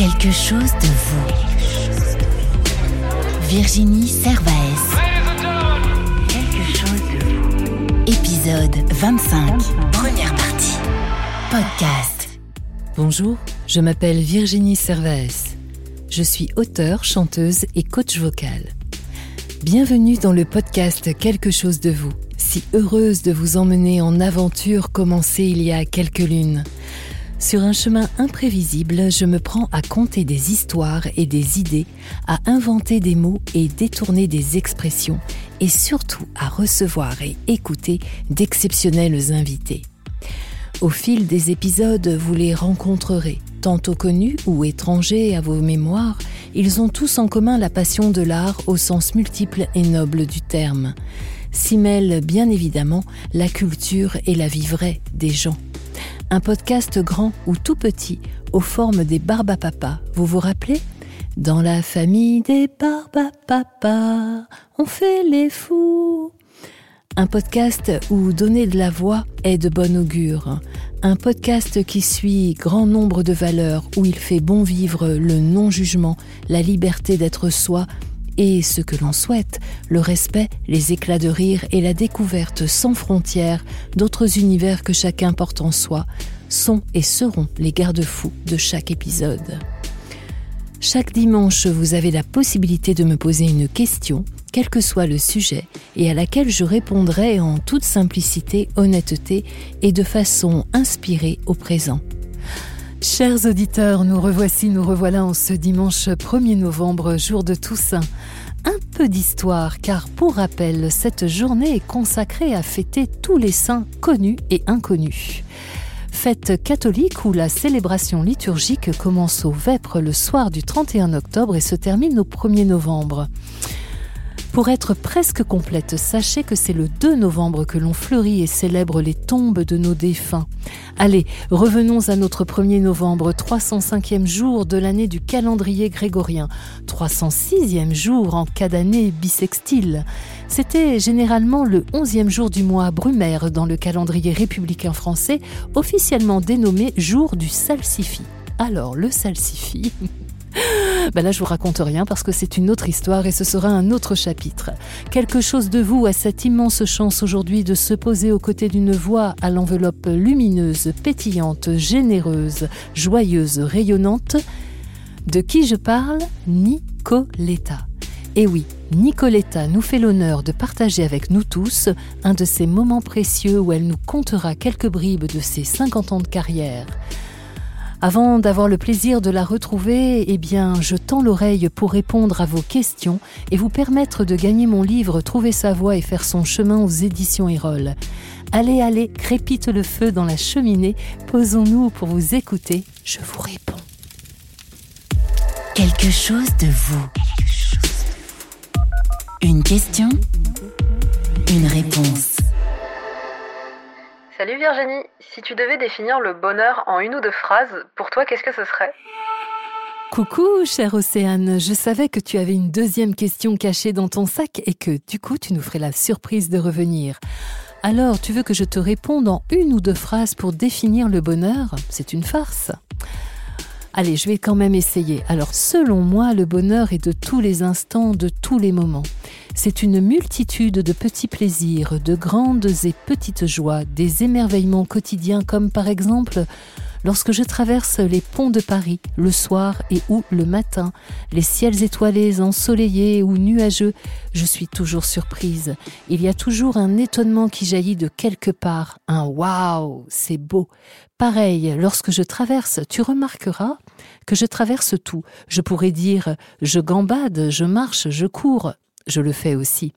Quelque chose de vous. Virginie Servaes. Quelque chose de vous. Épisode 25. Première partie. Podcast. Bonjour, je m'appelle Virginie Servaes. Je suis auteure, chanteuse et coach vocal. Bienvenue dans le podcast Quelque chose de vous. Si heureuse de vous emmener en aventure commencée il y a quelques lunes. Sur un chemin imprévisible, je me prends à compter des histoires et des idées, à inventer des mots et détourner des expressions, et surtout à recevoir et écouter d'exceptionnels invités. Au fil des épisodes, vous les rencontrerez, tantôt connus ou étrangers à vos mémoires, ils ont tous en commun la passion de l'art au sens multiple et noble du terme. S'y mêlent bien évidemment la culture et la vie vraie des gens un podcast grand ou tout petit, aux formes des barbapapas. Vous vous rappelez? Dans la famille des barbapapas, on fait les fous. Un podcast où donner de la voix est de bon augure. Un podcast qui suit grand nombre de valeurs, où il fait bon vivre le non-jugement, la liberté d'être soi et ce que l'on souhaite, le respect, les éclats de rire et la découverte sans frontières d'autres univers que chacun porte en soi, sont et seront les garde-fous de chaque épisode. Chaque dimanche, vous avez la possibilité de me poser une question, quel que soit le sujet, et à laquelle je répondrai en toute simplicité, honnêteté et de façon inspirée au présent. Chers auditeurs, nous revoici, nous revoilà en ce dimanche 1er novembre, jour de Toussaint. Un peu d'histoire, car pour rappel, cette journée est consacrée à fêter tous les saints connus et inconnus. Fête catholique où la célébration liturgique commence au Vêpres le soir du 31 octobre et se termine au 1er novembre. Pour être presque complète, sachez que c'est le 2 novembre que l'on fleurit et célèbre les tombes de nos défunts. Allez, revenons à notre 1er novembre, 305e jour de l'année du calendrier grégorien, 306e jour en cas d'année bissextile. C'était généralement le 11e jour du mois brumaire dans le calendrier républicain français, officiellement dénommé jour du salsifis. Alors, le salsifis, ben là, je vous raconte rien parce que c'est une autre histoire et ce sera un autre chapitre. Quelque chose de vous a cette immense chance aujourd'hui de se poser aux côtés d'une voix à l'enveloppe lumineuse, pétillante, généreuse, joyeuse, rayonnante. De qui je parle? Nicoletta. Et oui, Nicoletta nous fait l'honneur de partager avec nous tous un de ces moments précieux où elle nous contera quelques bribes de ses 50 ans de carrière. Avant d'avoir le plaisir de la retrouver, eh bien, je tends l'oreille pour répondre à vos questions et vous permettre de gagner mon livre Trouver sa voie et faire son chemin aux éditions Erol. Allez, allez, crépite le feu dans la cheminée, posons-nous pour vous écouter, je vous réponds. Quelque chose de vous. Une question, une réponse. Salut Virginie, si tu devais définir le bonheur en une ou deux phrases, pour toi, qu'est-ce que ce serait? Coucou, chère Océane, je savais que tu avais une deuxième question cachée dans ton sac et que du coup tu nous ferais la surprise de revenir. Alors, tu veux que je te réponde en une ou deux phrases pour définir le bonheur? C'est une farce. Allez, je vais quand même essayer. Alors, selon moi, le bonheur est de tous les instants, de tous les moments. C'est une multitude de petits plaisirs, de grandes et petites joies, des émerveillements quotidiens comme par exemple lorsque je traverse les ponts de Paris le soir et ou le matin, les ciels étoilés, ensoleillés ou nuageux, je suis toujours surprise. Il y a toujours un étonnement qui jaillit de quelque part, un waouh, c'est beau. Pareil, lorsque je traverse, tu remarqueras que je traverse tout. Je pourrais dire je gambade, je marche, je cours, je le fais aussi.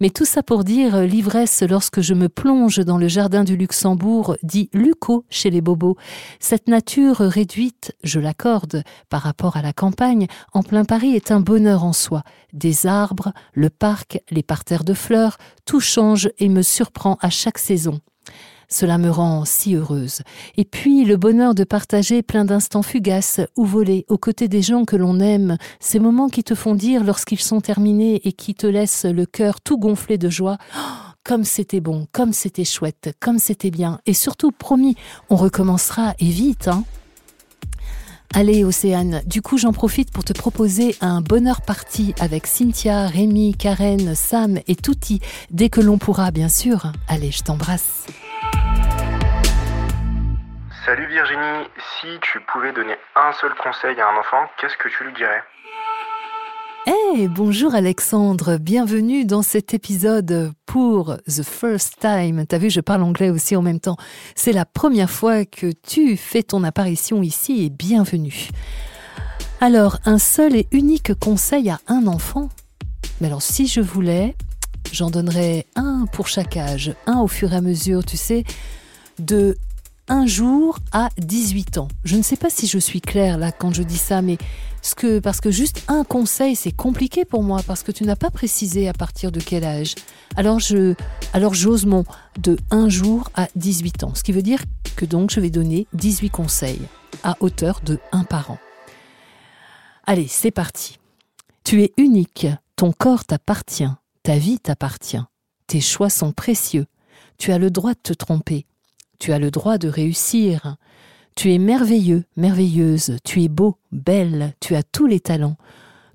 Mais tout ça pour dire l'ivresse lorsque je me plonge dans le jardin du Luxembourg, dit Luco chez les bobos. Cette nature réduite, je l'accorde, par rapport à la campagne, en plein Paris est un bonheur en soi. Des arbres, le parc, les parterres de fleurs, tout change et me surprend à chaque saison. Cela me rend si heureuse. Et puis le bonheur de partager plein d'instants fugaces ou voler aux côtés des gens que l'on aime, ces moments qui te font dire lorsqu'ils sont terminés et qui te laissent le cœur tout gonflé de joie. Oh, comme c'était bon, comme c'était chouette, comme c'était bien. Et surtout, promis, on recommencera et vite, hein. Allez Océane, du coup j'en profite pour te proposer un bonheur party avec Cynthia, Rémi, Karen, Sam et Touti, dès que l'on pourra bien sûr. Allez, je t'embrasse. Salut Virginie, si tu pouvais donner un seul conseil à un enfant, qu'est-ce que tu lui dirais Hey, bonjour Alexandre, bienvenue dans cet épisode pour The First Time. T'as vu, je parle anglais aussi en même temps. C'est la première fois que tu fais ton apparition ici et bienvenue. Alors, un seul et unique conseil à un enfant? Mais alors, si je voulais, j'en donnerais un pour chaque âge, un au fur et à mesure, tu sais, de un jour à 18 ans. Je ne sais pas si je suis claire là quand je dis ça, mais parce que juste un conseil, c'est compliqué pour moi, parce que tu n'as pas précisé à partir de quel âge. Alors je, alors j'ose mon de un jour à 18 ans, ce qui veut dire que donc je vais donner 18 conseils à hauteur de un par an. Allez, c'est parti. Tu es unique, ton corps t'appartient, ta vie t'appartient, tes choix sont précieux, tu as le droit de te tromper, tu as le droit de réussir. Tu es merveilleux, merveilleuse, tu es beau, belle, tu as tous les talents.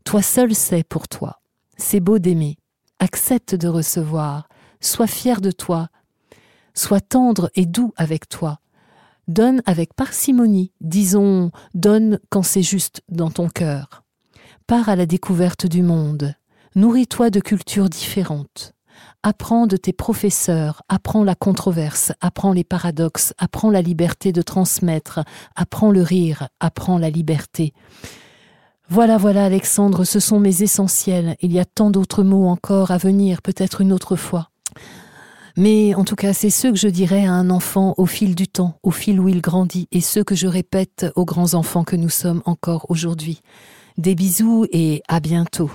Toi seul sais pour toi. C'est beau d'aimer. Accepte de recevoir. Sois fier de toi. Sois tendre et doux avec toi. Donne avec parcimonie, disons, donne quand c'est juste dans ton cœur. Pars à la découverte du monde. Nourris-toi de cultures différentes. Apprends de tes professeurs, apprends la controverse, apprends les paradoxes, apprends la liberté de transmettre, apprends le rire, apprends la liberté. Voilà, voilà, Alexandre, ce sont mes essentiels. Il y a tant d'autres mots encore à venir, peut-être une autre fois. Mais en tout cas, c'est ceux que je dirais à un enfant au fil du temps, au fil où il grandit, et ceux que je répète aux grands enfants que nous sommes encore aujourd'hui. Des bisous et à bientôt.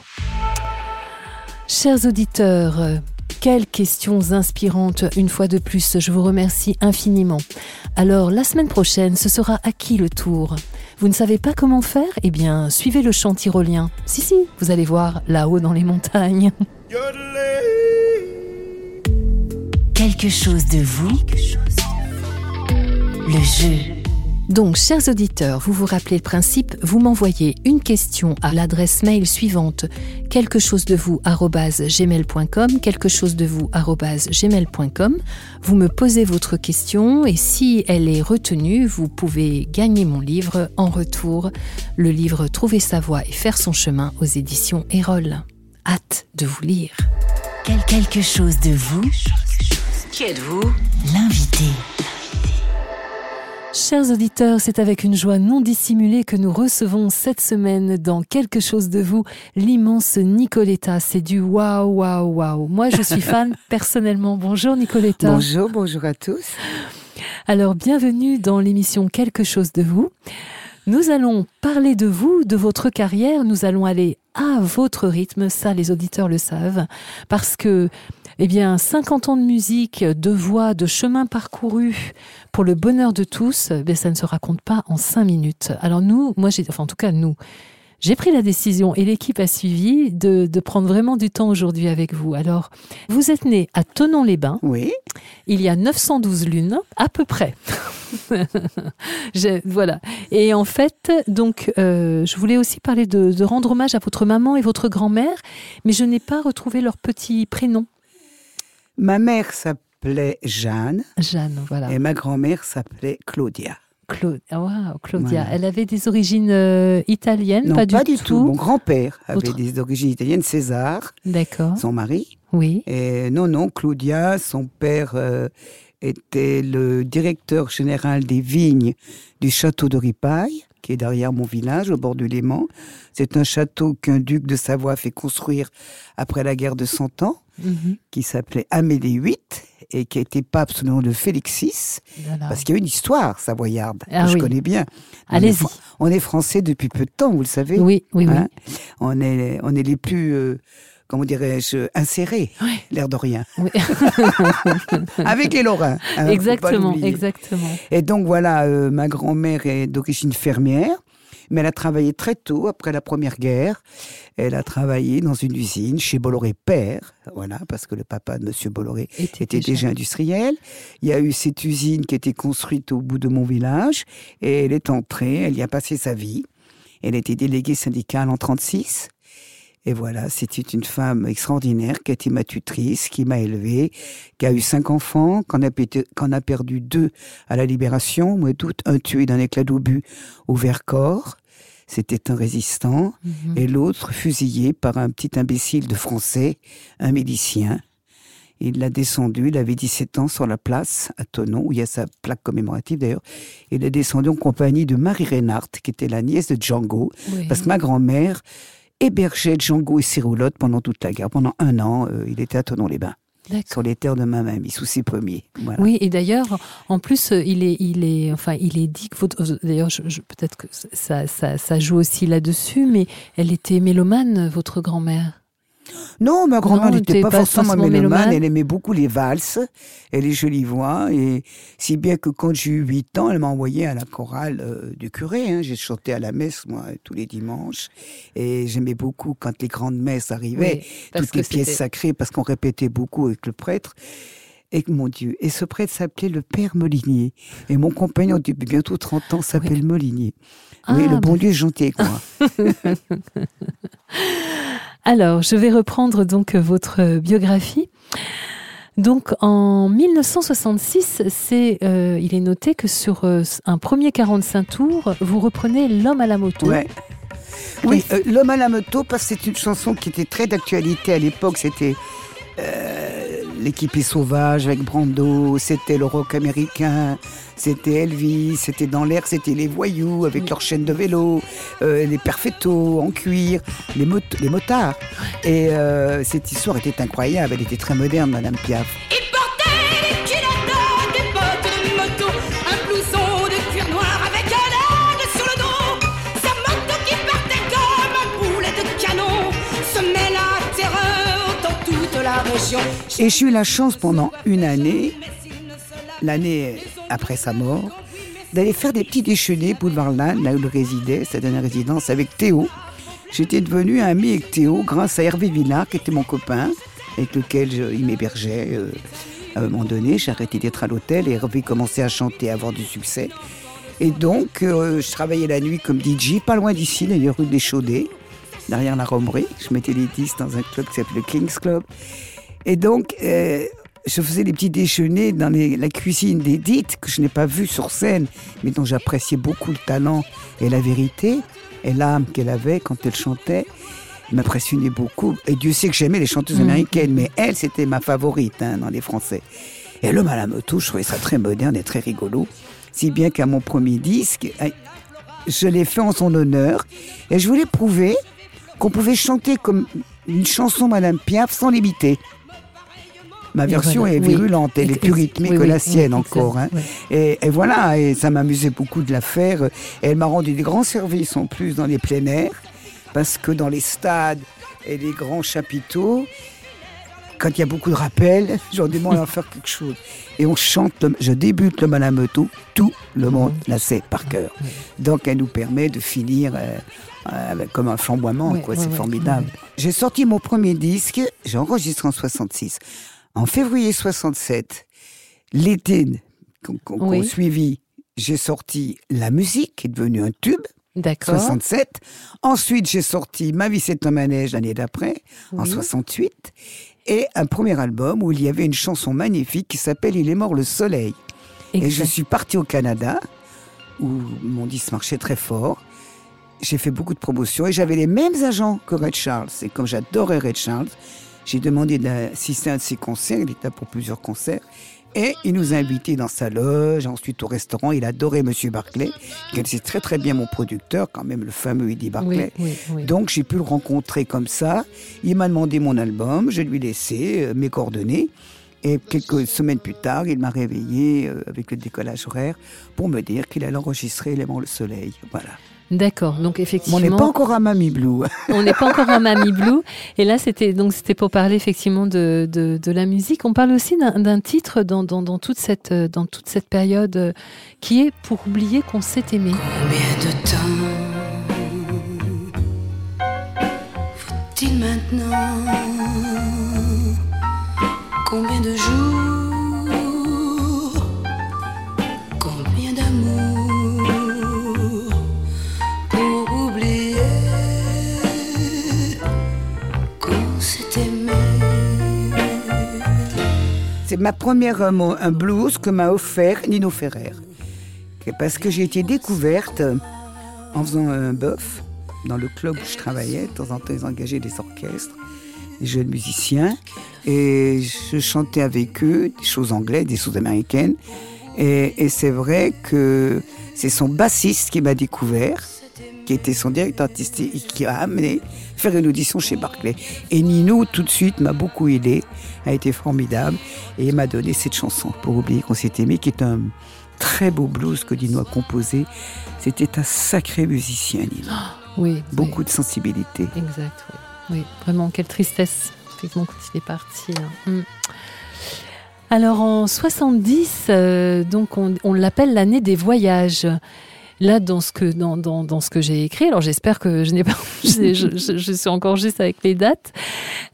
Chers auditeurs, quelles questions inspirantes une fois de plus, je vous remercie infiniment. Alors la semaine prochaine, ce sera à qui le tour? Vous ne savez pas comment faire? Eh bien, suivez le chant tyrolien. Si, si, vous allez voir là-haut dans les montagnes. Quelque chose de vous, le jeu. Donc, chers auditeurs, vous vous rappelez le principe, vous m'envoyez une question à l'adresse mail suivante quelque chose de vous gmail.com, quelque chose de vous gmail.com. Vous me posez votre question et si elle est retenue, vous pouvez gagner mon livre en retour, le livre Trouver sa voie et faire son chemin aux éditions Erol. Hâte de vous lire. Quel quelque chose de vous, Qui êtes-vous? L'invité. Chers auditeurs, c'est avec une joie non dissimulée que nous recevons cette semaine dans Quelque chose de vous l'immense Nicoletta. C'est du waouh, waouh, waouh. Moi, je suis fan personnellement. Bonjour Nicoletta. Bonjour, bonjour à tous. Alors, bienvenue dans l'émission Quelque chose de vous. Nous allons parler de vous, de votre carrière. Nous allons aller à votre rythme. Ça, les auditeurs le savent. Parce que, eh bien, 50 ans de musique, de voix, de chemin parcouru pour le bonheur de tous, ben, ça ne se raconte pas en cinq minutes. Alors nous, moi, j'ai, enfin, en tout cas, nous, j'ai pris la décision et l'équipe a suivi de, de prendre vraiment du temps aujourd'hui avec vous. Alors, vous êtes né à Tonon-les-Bains. Oui, Il y a 912 lunes, à peu près. Je- voilà. Et en fait, donc, euh, je voulais aussi parler de, de rendre hommage à votre maman et votre grand-mère, mais je n'ai pas retrouvé leur petit prénom. Ma mère s'appelait Jeanne Jeanne, voilà. et ma grand-mère s'appelait Claudia. Clau- ah, wow, Claudia. Voilà. Elle avait des origines euh, italiennes, Non, pas du, tout. Mon grand-père avait des origines italiennes, César, D'accord. son mari. Oui. Et non, non, Claudia, son père euh, était le directeur général des vignes du château de Ripaille, qui est derrière mon village, au bord du Léman. C'est un château qu'un duc de Savoie fait construire après la guerre de Cent Ans, Mhm. qui s'appelait Amédée VIII et qui a été pape sous le nom de Félix VI. Voilà. Parce qu'il y a une histoire savoyarde Ah que je oui. connais bien. Allez-y. On est français depuis peu de temps, vous le savez. Oui, oui, oui. Hein on, est, on est les plus, euh, comment dirais-je, insérés, Ouais. l'air de rien. Oui. Avec les Lorrains. hein, exactement, exactement. Et donc voilà, euh, ma grand-mère est d'origine fermière. Mais elle a travaillé très tôt, après la Première Guerre. Elle a travaillé dans une usine chez Bolloré Père, voilà, parce que le papa de Monsieur Bolloré Était était déjà industriel. Il y a eu cette usine qui a été construite au bout de mon village et elle est entrée, elle y a passé sa vie. Elle était déléguée syndicale en 36. Et voilà, c'était une femme extraordinaire qui a été ma tutrice, qui m'a élevée, qui a eu cinq enfants, qu'on a, a perdu deux à la Libération, mois d'août, un tué d'un éclat d'obus au Vercors. C'était un résistant. Mhm. Et l'autre fusillé par un petit imbécile de français, un milicien. Il l'a descendu, il avait 17 ans sur la place à Tonon, où il y a sa plaque commémorative d'ailleurs. Il est descendu en compagnie de Marie Reinhardt, qui était la nièce de Django, Oui. parce que ma grand-mère hébergeait Django et ses roulottes pendant toute la guerre. Pendant un an, euh, il était à Tonon-les-Bains, sur les terres de ma mamie, sous ses premiers. Voilà. Oui, et d'ailleurs, en plus, euh, il est, il est, enfin, il est dit que votre, euh, d'ailleurs, je- je- peut-être que ça, ça, ça joue aussi là-dessus, mais elle était mélomane, votre grand-mère. Non, ma grand-mère n'était pas, pas forcément mélomane. Elle aimait beaucoup les valses et les jolies voix. Et si bien que quand j'ai eu 8 ans, elle m'a envoyé à la chorale euh, du curé. hein. J'ai chanté à la messe, moi, tous les dimanches. Et j'aimais beaucoup quand les grandes messes arrivaient, Oui, toutes les pièces sacrées, parce qu'on répétait beaucoup avec le prêtre. Et mon Dieu, et ce prêtre s'appelait le Père Molinier. Et mon compagnon depuis bientôt 30 ans s'appelle Molinier. oui, Ah, le bon bah. Dieu est gentil avec moi. Alors, je vais reprendre donc votre biographie. Donc, en 1966, c'est, euh, il est noté que sur euh, un premier 45 tours, vous reprenez L'homme à la moto. Ouais. Oui, euh, L'homme à la moto, parce que c'est une chanson qui était très d'actualité à l'époque. C'était euh, l'équipée sauvage avec Brando, c'était le rock américain, c'était Elvis, c'était dans l'air, c'était les voyous avec Oui. leurs chaînes de vélo, euh, les perfettos en cuir, les, mot- les motards. Et euh, cette histoire était incroyable, elle était très moderne, Madame Piaf. Et j'ai eu la chance pendant une année, l'année après sa mort, d'aller faire des petits déjeuners boulevard Lannes, là où il résidait, sa dernière résidence, avec Théo. J'étais devenu ami avec Théo grâce à Hervé Villard, qui était mon copain, avec lequel il m'hébergeait. euh, à un moment donné, j'ai arrêté d'être à l'hôtel et Hervé commençait à chanter, à avoir du succès. Et donc, euh, je travaillais la nuit comme DJ, pas loin d'ici, d'ailleurs, rue des Chaudets, derrière la Romerie. Je mettais les disques dans un club qui s'appelait le King's Club. Et donc, euh, je faisais des petits déjeuners dans les- la cuisine d'Edith, que je n'ai pas vue sur scène, mais dont j'appréciais beaucoup le talent et la vérité, et l'âme qu'elle avait quand elle chantait. Elle m'impressionnait beaucoup. Et Dieu sait que j'aimais les chanteuses Mhm. américaines, mais elle, c'était ma favorite hein, dans les Français. Et l'homme à la moto, je trouvais ça très moderne et très rigolo. Si bien qu'à mon premier disque, euh, je l'ai fait en son honneur. Et je voulais prouver qu'on pouvait chanter comme une chanson Madame Piaf sans l'imiter. Ma version voilà, est oui. virulente, elle est plus rythmée que la sienne encore. hein. Et, et voilà, et ça m'amusait beaucoup de la faire. Et elle m'a rendu des grands services en plus dans les plein air, parce que dans les stades et les grands chapiteaux, quand il y a beaucoup de rappels, j'en demande à faire quelque chose. Et on chante, le- je débute le Malamoto, tout le monde la sait par cœur. Donc elle nous permet de finir euh, euh, comme un flamboiement, Ouais, quoi. ouais, c'est ouais, formidable. ouais. J'ai sorti mon premier disque, j'ai enregistré en 66. En février 67, l'été qu'on Oui. suivit, j'ai sorti La musique, qui est devenue un tube. D'accord. 67. Ensuite, j'ai sorti Ma vie c'est un manège l'année d'après, en Oui. 68. Et un premier album où il y avait une chanson magnifique qui s'appelle Il est mort le soleil. Et je suis parti au Canada, où mon disque marchait très fort. J'ai fait beaucoup de promotions et j'avais les mêmes agents que Red Charles. Et comme j'adorais Red Charles, j'ai demandé d'assister à un de ses concerts. Il était pour plusieurs concerts. Et il nous a invités dans sa loge, ensuite au restaurant. Il adorait Monsieur Barclay, qui connaissait très très bien mon producteur, quand même le fameux Eddie Barclay. Oui, oui, oui. Donc j'ai pu le rencontrer comme ça. Il m'a demandé mon album, je lui ai laissé euh, mes coordonnées. Et quelques semaines plus tard, il m'a réveillé euh, avec le décollage horaire pour me dire qu'il allait enregistrer Élément le Soleil. Voilà. D'accord. Donc effectivement, on n'est pas encore à Mamie Blue. on n'est pas encore à Mamie Blue. Et là, c'était donc c'était pour parler effectivement de, de, la musique. On parle aussi d'un titre dans, toute cette euh, dans toute cette période euh, qui est pour oublier qu'on s'est aimé. Combien de temps faut-il maintenant? Combien de jours C'est ma première euh, un blues que m'a offert Nino Ferrer. Parce que j'ai été découverte euh, en faisant un bœuf dans le club où je travaillais. De temps en temps, ils engageaient des orchestres, des jeunes musiciens. Et je chantais avec eux des choses anglaises, des choses américaines. Et, et c'est vrai que c'est son bassiste qui m'a découvert, qui était son directeur artistique, et qui a amené faire une audition chez Barclay. Et Nino, tout de suite, m'a beaucoup aidé, a été formidable, et m'a donné cette chanson, pour oublier qu'on s'est aimé, qui est un très beau blues que Nino a composé. C'était un sacré musicien, Nino. Oui, Beaucoup de sensibilité. exact. Oui. Oui, vraiment, quelle tristesse, effectivement, quand il est parti. hein. Mm. Alors en 70, euh, donc on, on l'appelle l'année des voyages. Là, dans ce que dans, dans, dans ce que j'ai écrit, alors j'espère que je n'ai pas, je, je- je suis encore juste avec les dates.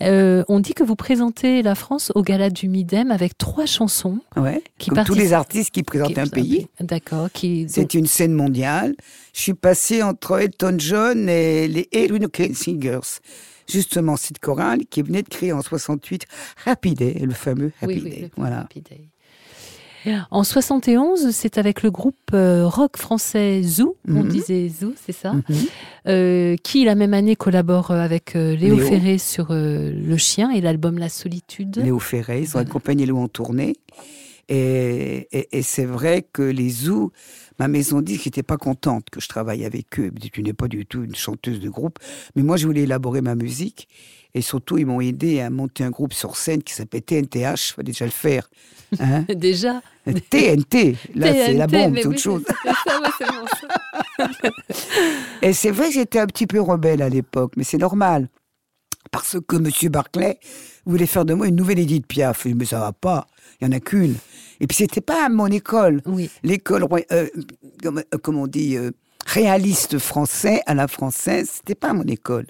euh, on dit que vous présentez la France au Gala du Midem avec trois chansons. Ouais. Qui Comme tous les artistes qui présentent qui- un pays. D'accord. Qui donc- C'est une scène mondiale. Je suis passée entre Elton John et les Edwin Singers. Justement, cette chorale qui venait de créer en 68 Happy Day, le fameux Happy Oui, oui, Day. le voilà. Happy Day. En 71, c'est avec le groupe euh, rock français Zoo, on Mhm. disait Zoo, c'est ça, Mhm. euh, qui la même année collabore euh, avec Léo, Léo. Ferré sur euh, Le Chien et l'album La Solitude. Léo Ferré, ils ont accompagné Léo en tournée. Et, et- et c'est vrai que les Zoos, ma maison dit que j'étais pas contente que je travaille avec eux. Tu n'es pas du tout une chanteuse de groupe. Mais moi, je voulais élaborer ma musique. Et surtout, ils m'ont aidé à monter un groupe sur scène qui s'appelait TNTH. Il fallait déjà le faire. Hein Déjà. TNT, là, c'est la bombe, autre oui, chose. ça, bon, ça. Et c'est vrai que j'étais un petit peu rebelle à l'époque, mais c'est normal. Parce que M. Barclay voulait faire de moi une nouvelle Edith Piaf. Mais ça va pas, il n'y en a qu'une. Et puis c'était pas à mon école. Oui. L'école, euh, comme, euh, comme on dit, euh, réaliste français à la française, c'était pas mon école.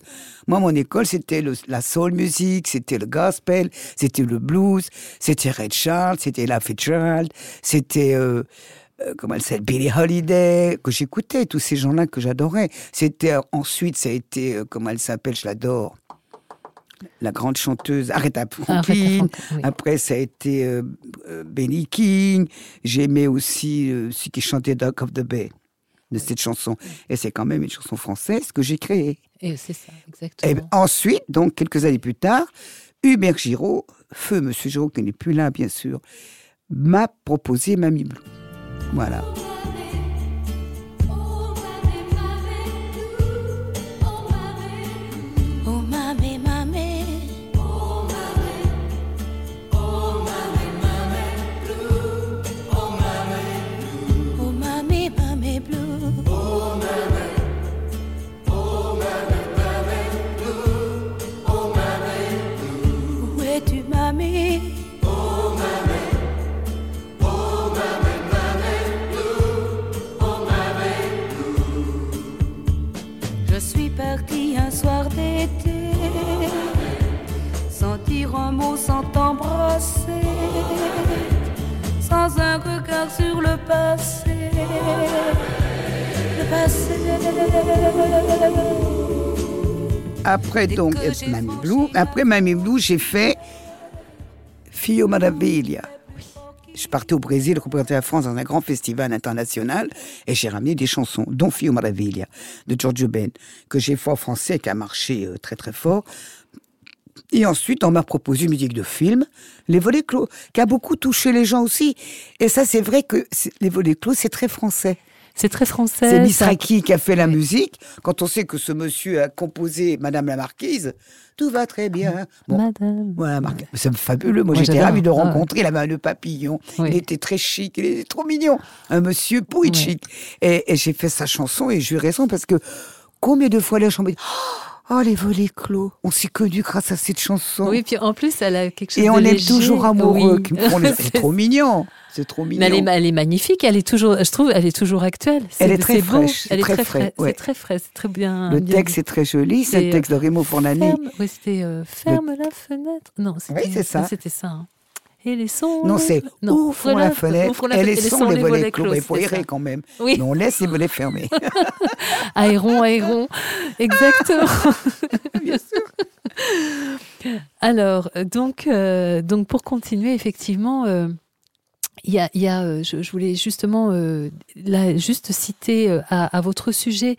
Moi, mon école, c'était la soul music, c'était le gospel, c'était le blues, c'était Red Charles, c'était La Fitzgerald, c'était... euh, euh, comment elle s'appelle, Billie Holiday, que j'écoutais, tous ces gens-là que j'adorais. C'était euh, ensuite, ça a été, euh, comment elle s'appelle, je l'adore, la grande chanteuse Aretha Franklin. Oui. Après, ça a été Benny King. J'aimais aussi celui qui chantait Dock of the Bay de cette chanson. Et c'est quand même une chanson française que j'ai créée. Et c'est ça, Et exactement. ensuite, donc quelques années plus tard, Hubert Giraud, feu Monsieur Giraud qui n'est plus là bien sûr, m'a proposé Mamie Blue. Voilà. Un regard sur le passé. Le passé. Après donc Mamie Blue, après Mamie Blue, j'ai fait Fio Maravilla. Je partais au Brésil représenter la France dans un grand festival international et j'ai ramené des chansons, dont Fio Maravilla de Giorgio Ben, que j'ai fait en français et qui a marché euh, très très fort. Et ensuite, on m'a proposé une musique de film, Les Volets Clos, qui a beaucoup touché les gens aussi. Et ça, c'est vrai que Les Volets Clos, c'est très français. C'est très français. C'est ça- Misraki qui a fait la musique. Quand on sait que ce monsieur a composé Madame la Marquise, tout va très bien. Bon, Madame. voilà, Marc- c'est fabuleux. Moi, Moi, j'étais ravie de le Ah ouais. rencontrer. Il avait un nœud papillon. Oui. Il était très chic. Il était trop mignon. Un monsieur pourri Ouais. chic. Et, et j'ai fait sa chanson et j'ai eu raison parce que combien de fois les gens me disent Oh, les volets clos. On s'est connus grâce à cette chanson. Oui, puis en plus, elle a quelque chose Et de on est léger. toujours amoureux. Oui. les- C'est trop mignon. C'est trop mignon. Mais elle est, elle est magnifique, elle est toujours, je trouve, elle est toujours actuelle. Elle C'est- est très beau. fraîche, Elle est très ouais. C'est très frais, c'est très bien. Le bien texte dit. est très joli. C'est le texte de Remo Forlani. Ferme, oui, c'était euh, ferme la fenêtre. Non, c'était ça. ah, C'était ça. hein. Et les sons. Non, c'est ouvrons la fenêtre ouvrons la et laissons les volets clos. Il faut errer quand même. Oui. Mais on laisse les volets fermés. Aéron, aéron. Exactement. Bien sûr. Alors, donc, euh, donc pour continuer, effectivement, euh, il y a, il y a, euh, je, je voulais justement euh, là, juste citer euh, à, à votre sujet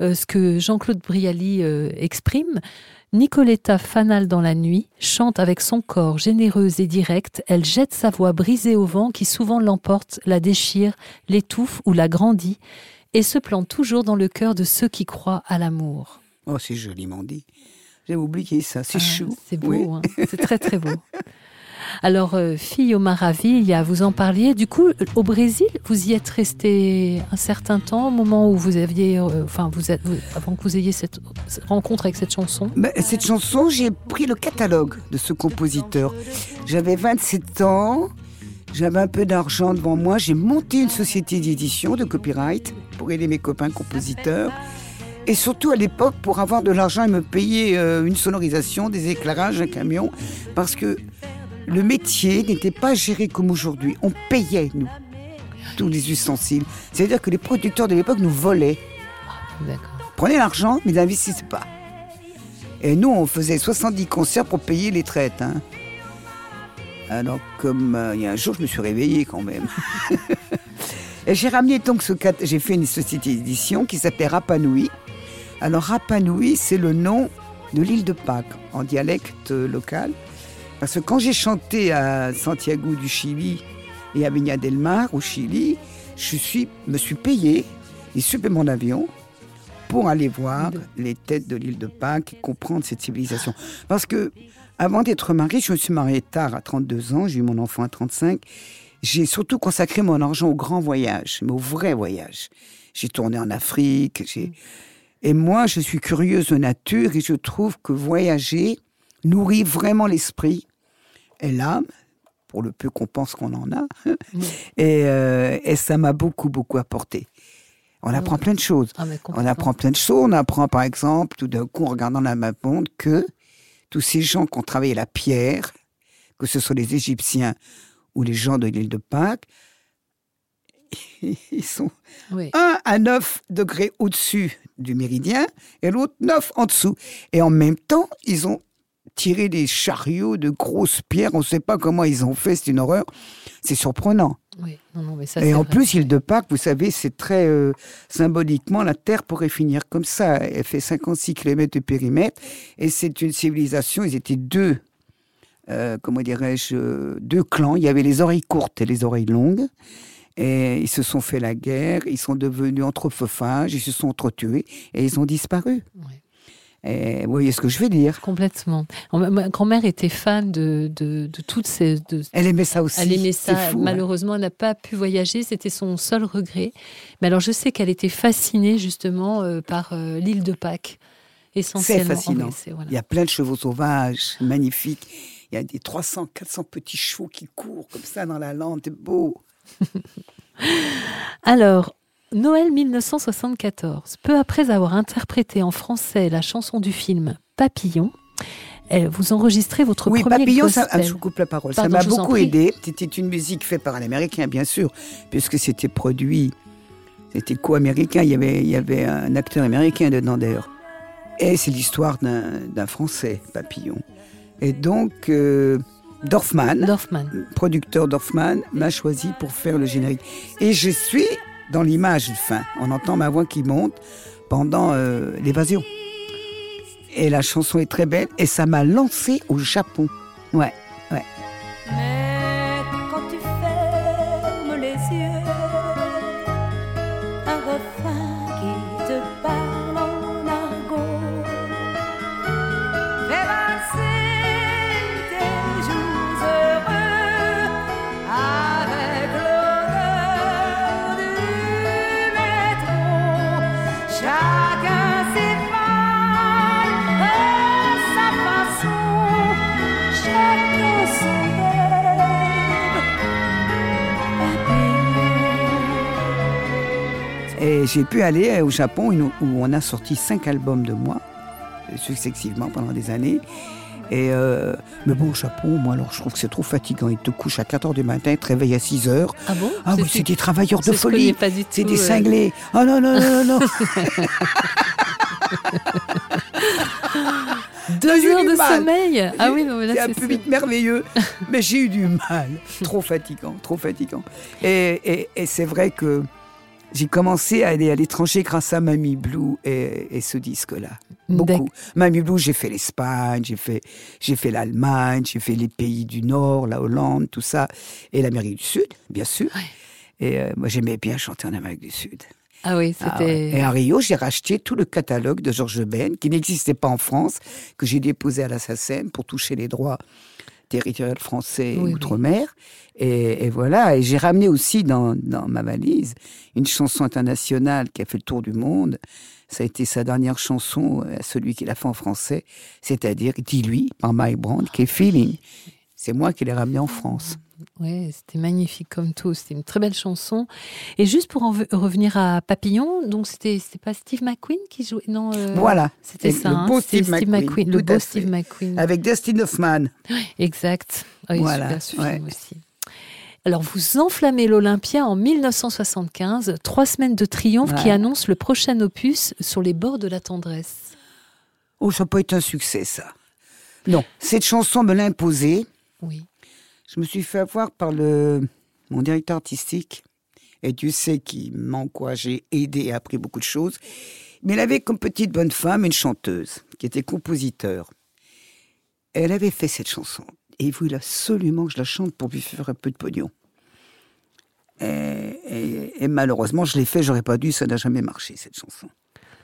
ce que Jean-Claude Brialy exprime. Nicoletta fanale dans la nuit, chante avec son corps généreuse et direct, elle jette sa voix brisée au vent qui souvent l'emporte, la déchire, l'étouffe ou la grandit, et se plante toujours dans le cœur de ceux qui croient à l'amour. Oh, c'est joliment dit. J'ai oublié ça. C'est Ah, chou. C'est beau, Oui. hein. c'est très très beau. Alors, euh, fille au Maravilha, vous en parliez. Du coup, au Brésil, vous y êtes resté un certain temps, au moment où vous aviez, euh, enfin, avant que vous ayez cette, rencontre avec cette chanson? Ben, cette chanson, j'ai pris le catalogue de ce compositeur. J'avais 27 ans, j'avais un peu d'argent devant moi, j'ai monté une société d'édition, de copyright, pour aider mes copains compositeurs. Et surtout à l'époque, pour avoir de l'argent et me payer euh, une sonorisation, des éclairages, un camion, parce que le métier n'était pas géré comme aujourd'hui. On payait, nous, tous les ustensiles. C'est-à-dire que les producteurs de l'époque nous volaient. Prenez l'argent, mais n'investissez pas. Et nous, on faisait 70 concerts pour payer les traites. hein. Alors, comme euh, il y a un jour, je me suis réveillé quand même. Et j'ai ramené donc ce j'ai fait une société d'édition qui s'appelait Rapanui. Alors Rapanui, c'est le nom de l'île de Pâques en dialecte euh, local. Parce que quand j'ai chanté à Santiago du Chili et à Viña del Mar au Chili, je suis, me suis payé, j'ai suis mon avion pour aller voir les têtes de l'île de Pâques et comprendre cette civilisation. Parce que avant d'être mariée, je me suis mariée tard, à 32 ans, j'ai eu mon enfant à 35. J'ai surtout consacré mon argent au grand voyage, mais au vrai voyage. J'ai tourné en Afrique. j'ai- Et moi, je suis curieuse de nature et je trouve que voyager nourrit vraiment l'esprit et l'âme, pour le peu qu'on pense qu'on en a. Et, euh, et ça m'a beaucoup, beaucoup apporté. On apprend plein de choses. Ah, On apprend plein de choses. On apprend, par exemple, tout d'un coup, en regardant la map monde, que tous ces gens qui ont travaillé la pierre, que ce soit les Égyptiens ou les gens de l'île de Pâques, ils sont Oui. un à 9 degrés au-dessus du méridien et l'autre 9 en dessous. Et en même temps, ils ont tiré des chariots de grosses pierres. On ne sait pas comment ils ont fait, c'est une horreur. C'est surprenant. Oui. Non, non, mais ça, Et en vrai. plus, l'île de Pâques, vous savez, c'est très euh, symboliquement, la Terre pourrait finir comme ça. Elle fait 56 km de périmètre et c'est une civilisation. Ils étaient deux, euh, comment dirais-je, euh, deux clans. Il y avait les oreilles courtes et les oreilles longues. Et ils se sont fait la guerre, ils sont devenus anthropophages, ils se sont entretués et ils ont disparu. Et vous voyez ce que je veux dire Complètement. Ma grand-mère était fan de, de, de toutes ces. de- Elle aimait ça aussi. Elle aimait ça. fou, hein. Malheureusement, elle n'a pas pu voyager. C'était son seul regret. Mais alors, je sais qu'elle était fascinée justement euh, par euh, l'île de Pâques. C'est fascinant. Voilà. Il y a plein de chevaux sauvages, magnifiques. Il y a des 300, 400 petits chevaux qui courent comme ça dans la lande, c'est beau. Alors, Noël 1974, peu après avoir interprété en français la chanson du film Papillon, euh, vous enregistrez votre Oui, premier Papillon, ça, gospel. ah, je vous coupe la parole. Pardon, ça m'a beaucoup aidé. C'était une musique faite par un Américain, bien sûr, puisque c'était produit, c'était co-américain. Il y avait, il y avait un acteur américain dedans d'ailleurs. Et c'est l'histoire d'un d'un Français, Papillon. Et donc, euh, Dorfman, Dorfman. producteur Dorfman, m'a choisi pour faire le générique. Et je suis dans l'image fin. On entend ma voix qui monte pendant euh, l'évasion. Et la chanson est très belle et ça m'a lancé au Japon. Ouais, ouais. J'ai pu aller au Japon où on a sorti cinq albums de moi, euh, successivement pendant des années. Et euh, mais bon, au Japon, moi alors je trouve que c'est trop fatigant. Ils te couchent à 4h du matin, ils te réveillent à 6h. Ah bon? Ah oui, C'est- des travailleurs de folie. C'est des euh. cinglés. Oh non, non, non, non, non. Deux heures de mal. sommeil? Ah oui, non, mais là, c'est un vite merveilleux, mais j'ai eu du mal. Trop fatigant, trop fatigant. Et, et- et c'est vrai que j'ai commencé à aller à l'étranger grâce à Mamie Blue et, et ce disque-là. Beaucoup. Mamie Blue, j'ai fait l'Espagne, j'ai fait, j'ai fait l'Allemagne, j'ai fait les pays du Nord, la Hollande, tout ça, et l'Amérique du Sud, bien sûr. Et euh, moi, j'aimais bien chanter en Amérique du Sud. Ah oui, Ah c'était... ouais. Et à Rio, j'ai racheté tout le catalogue de Georges Ben, qui n'existait pas en France, que j'ai déposé à la SACEM pour toucher les droits territoriaux français Oui, outre-mer. Et, et voilà, et j'ai ramené aussi dans, dans ma valise une chanson internationale qui a fait le tour du monde. Ça a été sa dernière chanson, euh, celui qui l'a fait en français, c'est-à-dire Dis-lui, par Mike Brand, qui est Feeling. C'est moi qui l'ai ramené en France. Ouais, c'était magnifique comme tout. C'était une très belle chanson. Et juste pour en ve- revenir à Papillon, donc c'était pas Steve McQueen qui jouait? Non, euh, Voilà. C'était ça. le hein, beau Steve McQueen, le beau. Steve McQueen. Avec Dustin Hoffman. Exact. Oui, Voilà, super ouais. aussi. Alors, vous enflammez l'Olympia en 1975, trois semaines de triomphe qui annonce le prochain opus sur les bords de la tendresse. Oh, ça pas été un succès, ça. Non, cette chanson me l'a imposée. Oui. Je me suis fait avoir par le, mon directeur artistique. Et Dieu sait qu'il m'a encouragé, aidé et appris beaucoup de choses. Mais il avait comme petite bonne femme une chanteuse qui était compositeur. Elle avait fait cette chanson. Et il voulait absolument que je la chante pour lui faire un peu de pognon. Et, et- et malheureusement, je l'ai fait, j'aurais pas dû, ça n'a jamais marché, cette chanson.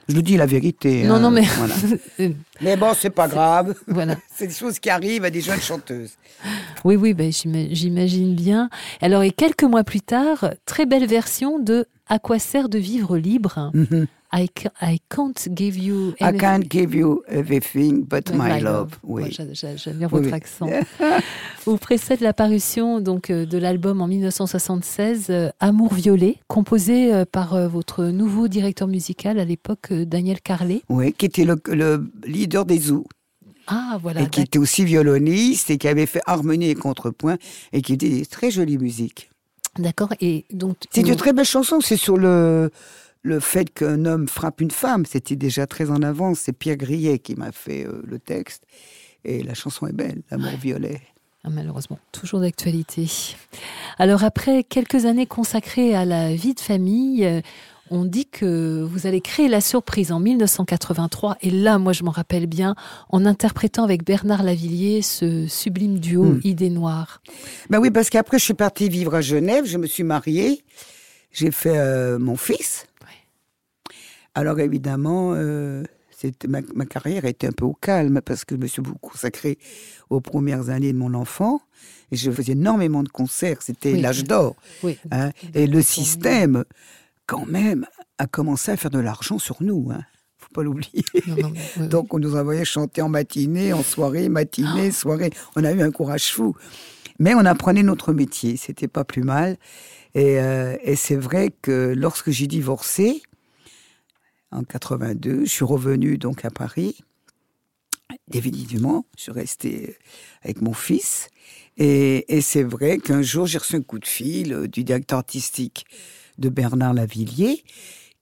Je le dis la vérité. Non, hein, non, mais- voilà. Mais bon, c'est pas grave. Voilà. C'est des choses qui arrivent à des jeunes chanteuses. Oui, oui, ben, j'ima- j'imagine bien. Alors, et quelques mois plus tard, très belle version de À quoi sert de vivre libre? Mhm. I, ca- I can't give you I anything can't give you everything but but my love. Oui. Ouais, j'a- j'a- J'aime bien Oui, votre oui. accent. Où précède l'apparition donc euh, de l'album en 1976 euh, Amour violet, composé euh, par votre nouveau directeur musical à l'époque, Daniel Carlet. Oui, qui était le, le leader des Zoo. Ah, voilà. et qui était aussi violoniste et qui avait fait harmonie et contrepoint et qui était des très jolies musiques. D'accord. Et donc, C'est vous- une très belle chanson. C'est sur le, le fait qu'un homme frappe une femme. C'était déjà très en avance. C'est Pierre Grillet qui m'a fait euh, le texte. Et la chanson est belle, L'amour violet. Ah, malheureusement, toujours d'actualité. Alors après quelques années consacrées à la vie de famille, euh, on dit que vous allez créer la surprise en 1983. Et là, moi, je m'en rappelle bien, en interprétant avec Bernard Lavillier ce sublime duo Hmm. Idée Noire. Ben oui, parce qu'après, je suis partie vivre à Genève. Je me suis mariée. J'ai fait euh, mon fils. Alors évidemment, euh, ma, ma carrière était un peu au calme parce que je me suis beaucoup consacrée aux premières années de mon enfant. Et je faisais énormément de concerts. C'était Oui. l'âge d'or. Oui. hein. Et le système, quand même, a commencé à faire de l'argent sur nous. Hein. faut pas l'oublier. Oui. Donc on nous envoyait chanter en matinée, en soirée, matinée, soirée. On a eu un courage fou. Mais on apprenait notre métier, c'était pas plus mal. Et, euh, et c'est vrai que lorsque j'ai divorcé, en 82, je suis revenu donc à Paris. Définitivement, je suis resté avec mon fils. Et, et c'est vrai qu'un jour, j'ai reçu un coup de fil euh, du directeur artistique de Bernard Lavillier,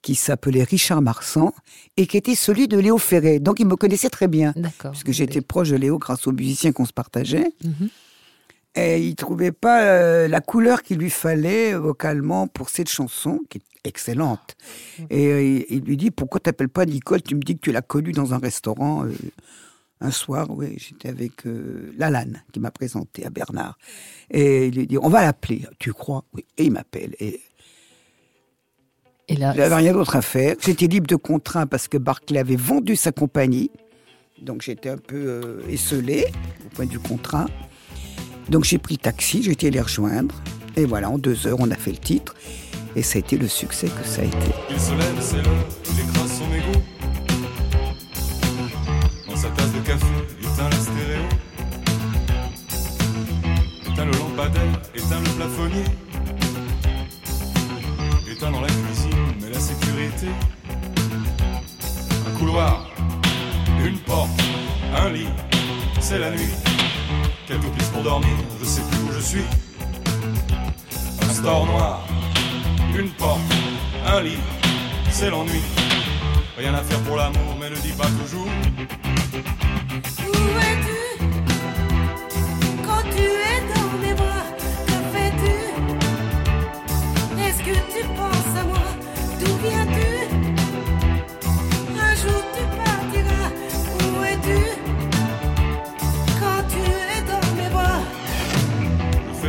qui s'appelait Richard Marsan, et qui était celui de Léo Ferré. Donc il me connaissait très bien, D'accord. puisque j'étais proche de Léo grâce aux musiciens qu'on se partageait. Mhm. Et il trouvait pas euh, la couleur qu'il lui fallait euh, vocalement pour cette chanson, qui est excellente. Et euh, il, il lui dit, pourquoi t'appelles pas Nicole? Tu me dis que tu l'as connue dans un restaurant. euh, un soir, oui, j'étais avec Lalanne, qui m'a présenté à Bernard. Et il lui dit, on va l'appeler. Tu crois? Oui. Et il m'appelle. Et Et là, il n'avait rien d'autre à faire. J'étais libre de contrat parce que Barclay avait vendu sa compagnie. Donc j'étais un peu esselé au point du contrat. Donc j'ai pris taxi, j'ai été les rejoindre. Et voilà, en deux heures, on a fait le titre. Et ça a été le succès que ça a été. Il se lève, c'est l'heure, il écrase son égo. Dans sa tasse de café, éteint la stéréo. Éteint le lampadaire, éteint le plafonnier. Éteint dans la cuisine, mais la sécurité. Un couloir, une porte, un lit, c'est la nuit. Quelques pistes pour dormir, je sais plus où je suis. Un store noir, une porte, un lit, c'est l'ennui. Rien à faire pour l'amour, mais ne dis pas toujours. Où es-tu? Quand tu es dans mes bras Que fais-tu? Est-ce que tu penses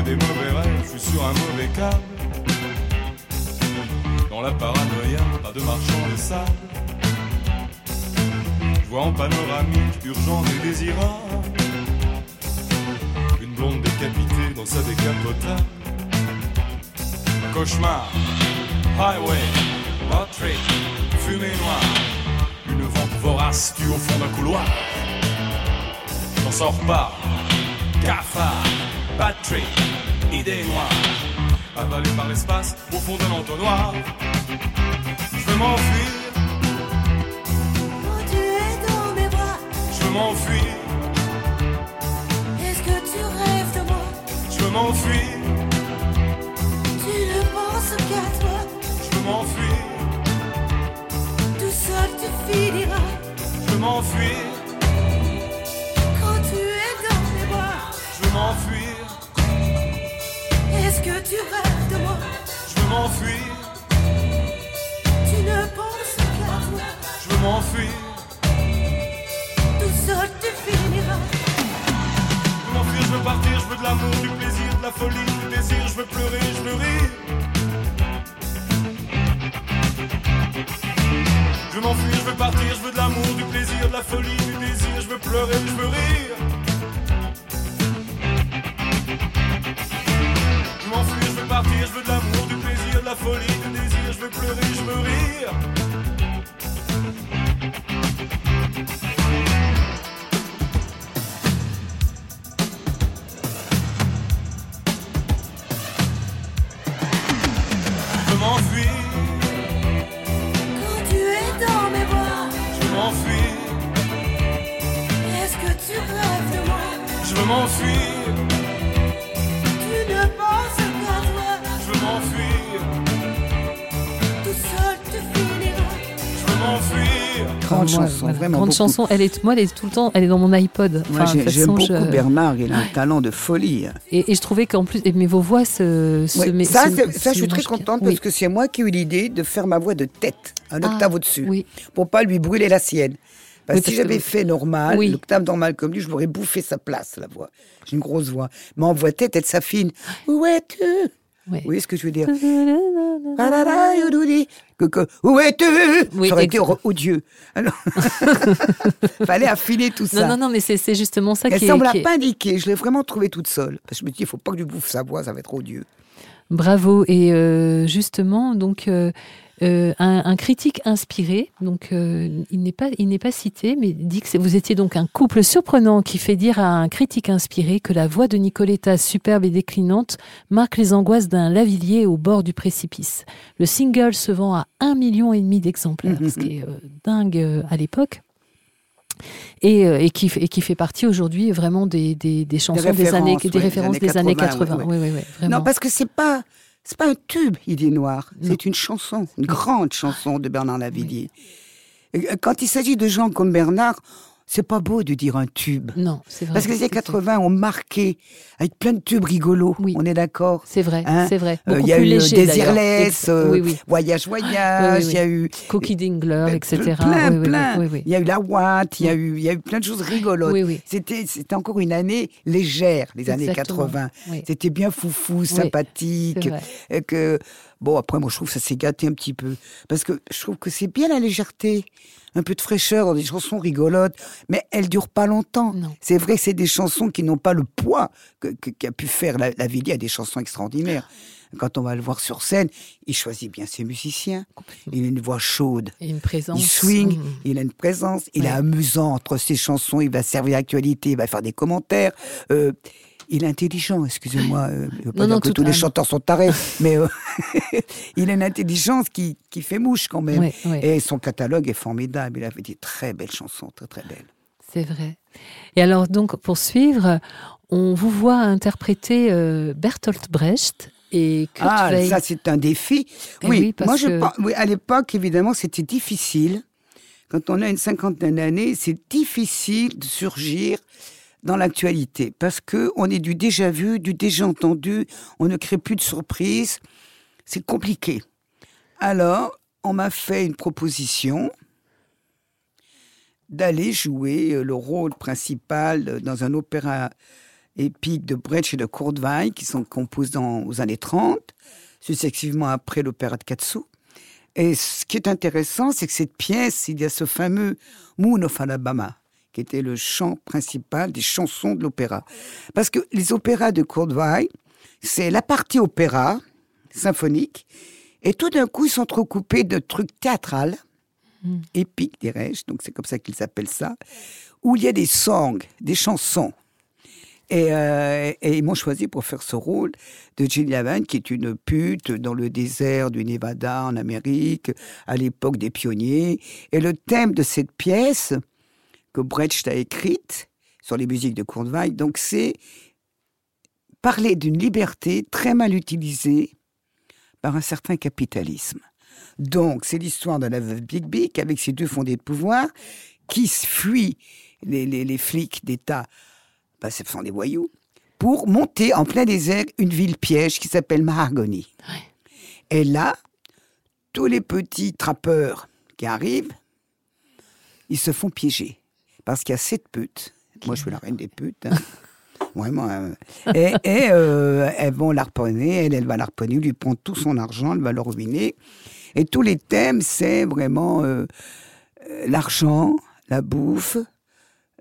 des mauvais rêves, je suis sur un mauvais câble. Dans la paranoïa, pas de marchand de sable. Je vois en panoramique, urgente et désirable. Une blonde décapitée dans sa décapotable. Cauchemar, highway, road trip, fumée noire. Une vente vorace tue au fond d'un couloir. J'en sors pas, cafard, bad trip, idée noire. Avalé par l'espace au fond d'un entonnoir. Je veux m'enfuir, Quand tu es dans mes bras je veux m'enfuir, Est-ce que tu rêves de moi? Je veux m'enfuir, Tu ne penses qu'à toi. Je veux m'enfuir, Tout seul tu finiras. Je veux m'enfuir, Quand tu es dans mes bras je veux m'enfuir, tu rêves de moi. Je veux m'enfuir, Tu ne penses qu'à toi je veux m'enfuir, Tout seul tu finiras. Je veux m'enfuir, je veux partir, je veux de l'amour, du plaisir, de la folie, du désir, je veux pleurer, je veux rire. Je veux m'enfuir, je veux partir, je veux de l'amour, du plaisir, de la folie, du désir, je veux pleurer, je veux rire. Je veux m'enfuir, je veux partir, je veux de l'amour, du plaisir, de la folie, du désir, je veux pleurer, je veux rire. Je veux m'enfuir, Quand tu es dans mes bras je veux m'enfuir, Est-ce que tu rêves de moi? Je veux Grande Moi, chanson, voilà, vraiment Grande beaucoup. chanson, elle est, moi, elle est tout le temps, elle est dans mon iPod. Moi, Enfin, toute j'aime beaucoup je- Bernard, il a un talent de folie. Et, et je trouvais qu'en plus, mais vos voix se, se Ouais, met- ça, se- c'est- se ça, je suis très contente Oui. parce que c'est moi qui ai eu l'idée de faire ma voix de tête, un Ah, octave au-dessus, oui. pour pas lui brûler la sienne. Parce Oui, que si parce que- j'avais fait normal, Oui. l'octave normal comme lui, je m'aurais bouffé sa place, la voix. J'ai une grosse voix. Mais en voix tête, elle s'affine. Où es-tu? Ouais. Vous voyez ce que je veux dire? Que, que, Où es-tu? Oui, Ça aurait été odieux. Alors, fallait affiner tout ça. Non, non, non, mais c'est justement ça Et qui me l'a qui pas indiqué. Je l'ai vraiment trouvé toute seule. Parce que je me dis, il faut pas que lui bouffe sa voix, ça va être odieux. Bravo. Et euh, justement, donc, euh, euh, un, un critique inspiré, donc, euh, il n'est pas, il n'est pas cité, mais dit que vous étiez donc un couple surprenant qui fait dire à un critique inspiré que la voix de Nicoletta, superbe et déclinante, marque les angoisses d'un lavillier au bord du précipice. Le single se vend à un million et demi d'exemplaires, ce qui est euh, dingue à l'époque. Et, et, qui, fait- et qui fait partie aujourd'hui vraiment des, des, des chansons des, années, ouais, des références des années 80. ouais, Oui, oui, oui. Non, parce que c'est pas c'est pas un tube, Idée Noire. Non. C'est une chanson, une grande chanson de Bernard Lavillier. Euh, Quand il s'agit de gens comme Bernard, c'est pas beau de dire un tube. Non, c'est vrai. Parce que les années c'est- 80 ont marqué avec plein de tubes rigolos. Oui. On est d'accord C'est vrai, Hein c'est vrai. Euh, Il y a eu euh, léger. Désirless, euh, oui, oui. Voyage Voyage, il y a eu Coquille Dingler, etc. plein, plein. Il y a eu la Watt, il y a eu, il y a eu plein de choses rigolotes. Oui, oui. C'était, c'était encore une année légère, les années Exactement. 80. Oui. C'était bien foufou, sympathique. Et que, bon, après, moi, je trouve que ça s'est gâté un petit peu. Parce que je trouve que c'est bien la légèreté. Un peu de fraîcheur dans des chansons rigolotes, mais elles durent pas longtemps. C'est vrai que c'est des chansons qui n'ont pas le poids que- qu'a pu faire la, la Villiers a des chansons extraordinaires. Quand on va le voir sur scène, il choisit bien ses musiciens. Il a une voix chaude. Et une présence. Il swing, mm. il a une présence, il Ouais. est amusant entre ses chansons, il va servir l'actualité, il va faire des commentaires. Euh, il est intelligent, excusez-moi. euh, je veux pas Non, dire non, que tous les chanteurs sont tarés, mais euh, il a une intelligence qui, qui fait mouche quand même. Et son catalogue est formidable. Il a fait des très belles chansons, très très belles. C'est vrai. Et alors, donc, pour suivre, on vous voit interpréter euh, Bertolt Brecht et Kurt Ah, ça c'est un défi. Eh oui, oui, parce moi je que- pense- oui, à l'époque évidemment c'était difficile. Quand on a une cinquantaine d'années, c'est difficile de surgir dans l'actualité parce que on est du déjà vu, du déjà entendu, on ne crée plus de surprises. C'est compliqué. Alors, on m'a fait une proposition d'aller jouer euh, le rôle principal euh, dans un opéra épique de Brecht et de Kurt qui sont composés dans- aux années 30, successivement après l'opéra de Katsu. Et ce qui est intéressant, c'est que cette pièce, il y a ce fameux Moon of Alabama, qui était le chant principal des chansons de l'opéra. Parce que les opéras de Kurt Weill, c'est la partie opéra symphonique, et tout d'un coup, ils sont recoupés de trucs théâtrales, épiques, dirais-je, donc c'est comme ça qu'ils appellent ça, où il y a des songs, des chansons. Et, euh, et ils m'ont choisi pour faire ce rôle de Jill qui est une pute dans le désert du Nevada en Amérique, à l'époque des pionniers. Et le thème de cette pièce que Brecht a écrite sur les musiques de Weill, donc c'est parler d'une liberté très mal utilisée par un certain capitalisme. Donc, c'est l'histoire de la veuve Big Big avec ses deux fondés de pouvoir qui fuient les, les- les flics d'État, bah, ce sont des voyous, pour monter en plein désert une ville piège qui s'appelle Mahagoni. Et là, tous les petits trappeurs qui arrivent, ils se font piéger. Parce qu'il y a sept putes. Moi, je suis la reine des putes. hein. Vraiment. euh, et et, euh, elles vont l'arponner, elle, elle va l'arponner, lui prendre tout son argent, elle va le ruiner. Et tous les thèmes, c'est vraiment euh, euh, l'argent, la bouffe,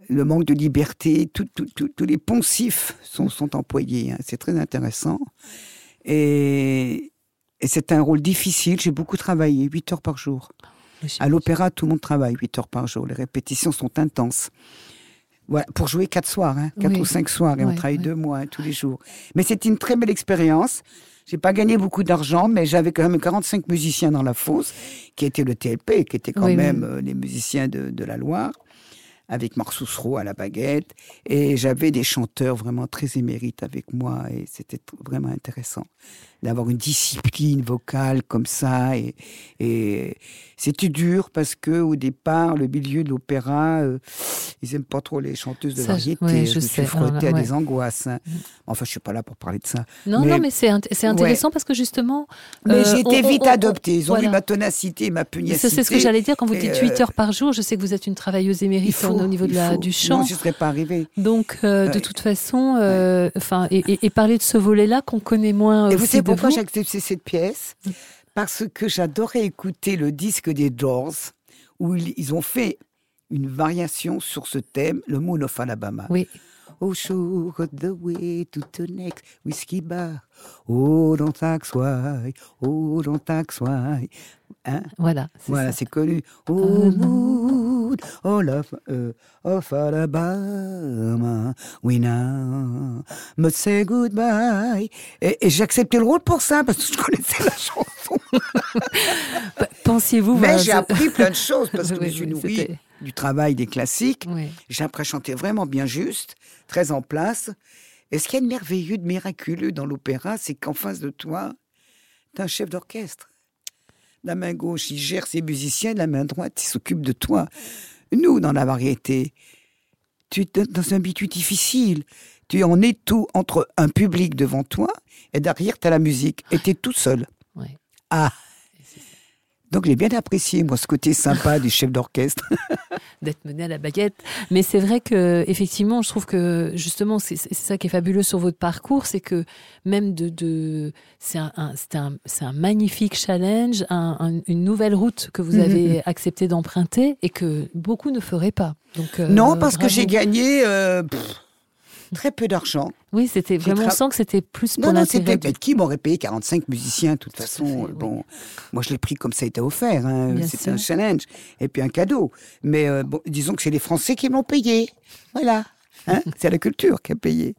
le manque de liberté, tout- tout- tout- tous les poncifs sont, sont employés. hein. C'est très intéressant. Et, et c'est un rôle difficile. J'ai beaucoup travaillé, 8 heures par jour. À l'opéra, tout le monde travaille 8 heures par jour. Les répétitions sont intenses. Voilà, pour jouer quatre soirs, hein, quatre Oui. ou cinq soirs, et on travaille deux mois hein, tous les jours. Mais c'était une très belle expérience. J'ai pas gagné beaucoup d'argent, mais j'avais quand même 45 musiciens dans la fosse, qui étaient le TLP, qui étaient quand même euh, les musiciens de, de la Loire, avec Marc Soussereau à la baguette. Et j'avais des chanteurs vraiment très émérites avec moi, et c'était vraiment intéressant d'avoir une discipline vocale comme ça. Et, et c'était dur parce que au départ, le milieu de l'opéra, euh, ils aiment pas trop les chanteuses de Ça, variété. ouais, je je me suis sais. frotté Alors là, à des angoisses. hein. Enfin, je suis pas là pour parler de ça. Non, Mais- non, mais c'est int- c'est intéressant parce que justement. Mais euh, j'ai été vite on- on- adopté. Ils ont voilà. vu ma ténacité, ma pugnacité. C'est ce que j'allais dire quand vous Et, dites euh, 8 heures par jour. Je sais que vous êtes une travailleuse Il émérite faut, au niveau de la, du Non, chant. je ne serais pas arrivé. Donc, euh, de toute façon, euh, enfin, et, et- et parler de ce volet-là qu'on connaît moins. Et vous savez pourquoi j'ai accepté cette pièce? Parce que j'adorais écouter le disque des Doors, où ils ont fait une variation sur ce thème, le Moon of Alabama. Oui. Oh, show the way to the next whiskey bar. Oh, don't ask why. Oh, don't ask why. Hein? Voilà. c'est Voilà, c'est connu. Oh, moon all of, euh, of Alabama, we now must say goodbye. Et, et j'ai accepté le rôle pour ça, parce que je connaissais la chanson. P- Pensiez-vous. Mais voilà, j'ai appris plein de choses, parce que je Oui, me suis oui, nourri c'était- du travail des classiques. Oui. J'ai chanter vraiment bien juste, très en place. Et ce qu'il y a de merveilleux, de miraculeux dans l'opéra, c'est qu'en face de toi, tu un chef d'orchestre. La main gauche, il gère ses musiciens, la main droite, il s'occupe de toi. Nous, dans la variété, tu es dans un bitu difficile. Tu en es tout entre un public devant toi et derrière, tu as la musique. Et tu es tout seul. Ouais. Ah Donc j'ai bien apprécié, moi, ce côté sympa du chef d'orchestre. d'être mené à la baguette. Mais c'est vrai que effectivement, je trouve que justement, c'est ça qui est fabuleux sur votre parcours, c'est que même de, de c'est un, un- c'est un, c'est un magnifique challenge, un- un- une nouvelle route que vous Mhm. avez accepté d'emprunter et que beaucoup ne feraient pas. Donc euh, non, parce que j'ai gagné euh, pff, très peu d'argent. Oui, c'était vraiment, on tra- sent que c'était plus pour Non, non, c'était du- qui m'aurait payé 45 musiciens, de toute façon. fait, oui. Bon, moi, je l'ai pris comme ça a été offert. hein. C'était un challenge et puis un cadeau. Mais euh, bon, disons que c'est les Français qui m'ont payé. Voilà. Hein c'est la culture qui a payé.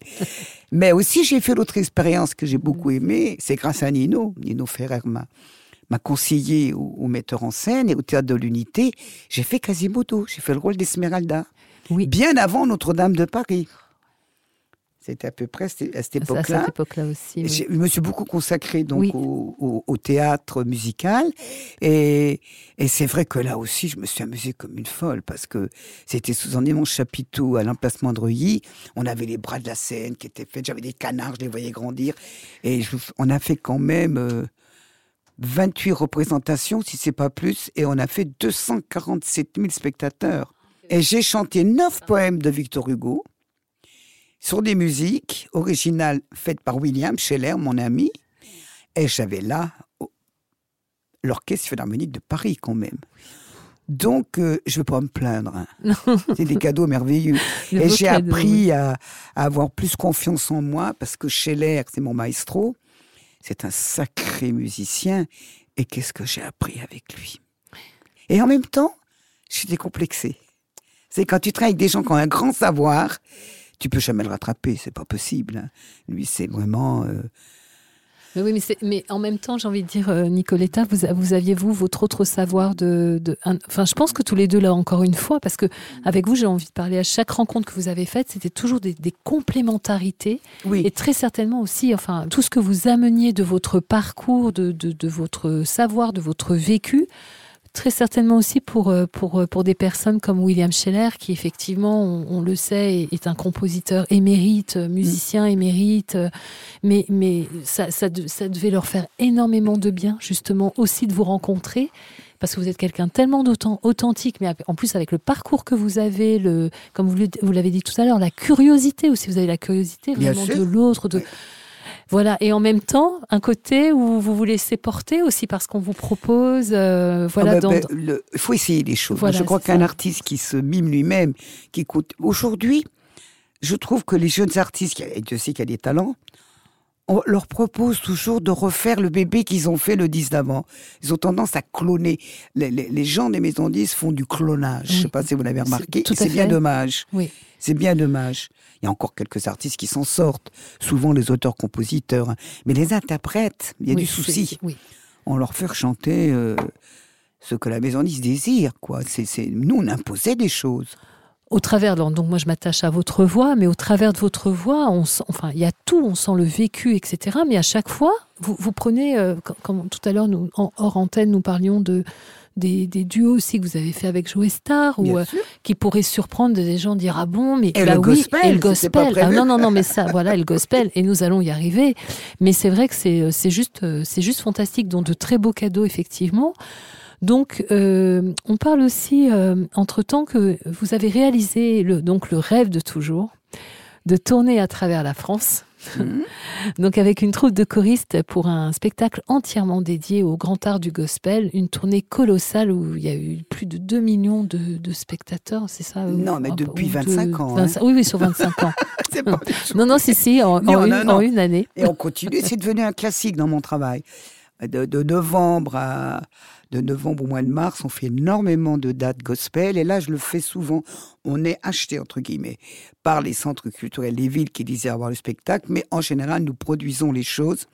Mais aussi, j'ai fait l'autre expérience que j'ai beaucoup aimée. C'est grâce à Nino. Nino Ferrer m'a m'a conseillé au, au metteur en scène et au théâtre de l'Unité. J'ai fait Quasimodo. J'ai fait le rôle d'Esmeralda. Oui. Bien avant Notre-Dame de Paris. C'était à peu près à cette À époque-là. cette époque-là aussi. oui. Je me suis beaucoup consacré donc Oui. au, au- au théâtre musical et, et c'est vrai que là aussi je me suis amusée comme une folle parce que c'était sous un immense chapiteau à l'emplacement de Reuilly. On avait les bras de la scène qui étaient faits, j'avais des canards, je les voyais grandir et je- on a fait quand même euh, 28 représentations si c'est pas plus et on a fait 247 000 spectateurs. Et j'ai chanté neuf poèmes de Victor Hugo sur des musiques originales faites par William Scheller, mon ami. Et j'avais là oh, l'Orchestre Philharmonique de Paris quand même. Donc, euh, je ne vais pas me plaindre. hein. C'est des cadeaux merveilleux. Et j'ai appris à, à avoir plus confiance en moi parce que Scheller, c'est mon maestro. C'est un sacré musicien. Et qu'est-ce que j'ai appris avec lui? Et en même temps, je suis décomplexée. C'est quand tu travailles avec des gens qui ont un grand savoir, tu peux jamais le rattraper, c'est pas possible. hein. Lui, c'est vraiment. euh, Mais oui, mais, mais en même temps, j'ai envie de dire, euh, Nicoletta, vous, aviez, vous, votre autre savoir de, de- un- Enfin, je pense que tous les deux, là, encore une fois, parce que avec vous, j'ai envie de parler à chaque rencontre que vous avez faite, c'était toujours des, des complémentarités. Oui. Et très certainement aussi, enfin, tout ce que vous ameniez de votre parcours, de, de, de votre savoir, de votre vécu, très certainement aussi pour, euh, pour, euh, pour des personnes comme William Scheller, qui effectivement, on, on le sait, est- un compositeur émérite, euh, musicien émérite, euh, mais, mais ça, ça, de- ça devait leur faire énormément de bien, justement, aussi de vous rencontrer. Parce que vous êtes quelqu'un tellement d'autant authentique, mais en plus avec le parcours que vous avez, le, comme vous l'avez dit tout à l'heure, la curiosité aussi, vous avez la curiosité vraiment de l'autre, de, Oui. Voilà, et en même temps, un côté où vous vous laissez porter aussi parce qu'on vous propose, euh, voilà, Ah bah, dans- ben, le- Il faut essayer les choses. Voilà, je crois qu'un artiste qui se mime lui-même, qui écoute. Aujourd'hui, je trouve que les jeunes artistes, et Dieu sait qu'il y a des talents, on leur propose toujours de refaire le bébé qu'ils ont fait le 10 d'avant. Ils ont tendance à cloner. Les, les- les gens des maisons 10 font du clonage. Je ne sais pas si vous l'avez remarqué. C'est bien dommage. oui. C'est bien dommage. Il y a encore quelques artistes qui s'en sortent, souvent les auteurs-compositeurs. Mais les interprètes, il y a Oui, du souci. Oui. On leur fait chanter euh, ce que la maison 10 désire. Quoi. C'est. Nous, on imposait des choses. Au travers, de- donc moi je m'attache à votre voix, mais au travers de votre voix, on sent, enfin il y a tout, on sent le vécu, etc. Mais à chaque fois, vous, vous prenez, euh, comme, comme tout à l'heure, nous, en, hors antenne, nous parlions de des, des duos aussi que vous avez fait avec Joe Star, ou euh, qui pourraient surprendre des gens dire ah bon, mais Et bah le oui, gospel, et le gospel. Ah non non non, mais ça, voilà, et le gospel, et nous allons y arriver. Mais c'est vrai que c'est c'est juste euh, c'est juste fantastique, donc de très beaux cadeaux effectivement. Donc, euh, on parle aussi, entre temps, que vous avez réalisé le, donc le rêve de toujours, de tourner à travers la France. Donc, avec une troupe de choristes pour un spectacle entièrement dédié au grand art du gospel, une tournée colossale où il y a eu plus de 2 millions de, de spectateurs, c'est ça Non, mais depuis ou de- 25 ans, hein. 25 Oui, oui, sur 25 ans. Pas non, non, si, si, en, Non, en une, non. en une année. Et on continue. C'est devenu un classique dans mon travail. De, de novembre à de novembre au mois de mars, on fait énormément de dates gospel. Et là, je le fais souvent. On est acheté entre guillemets par les centres culturels des villes qui désirent avoir le spectacle, mais en général, nous produisons les choses.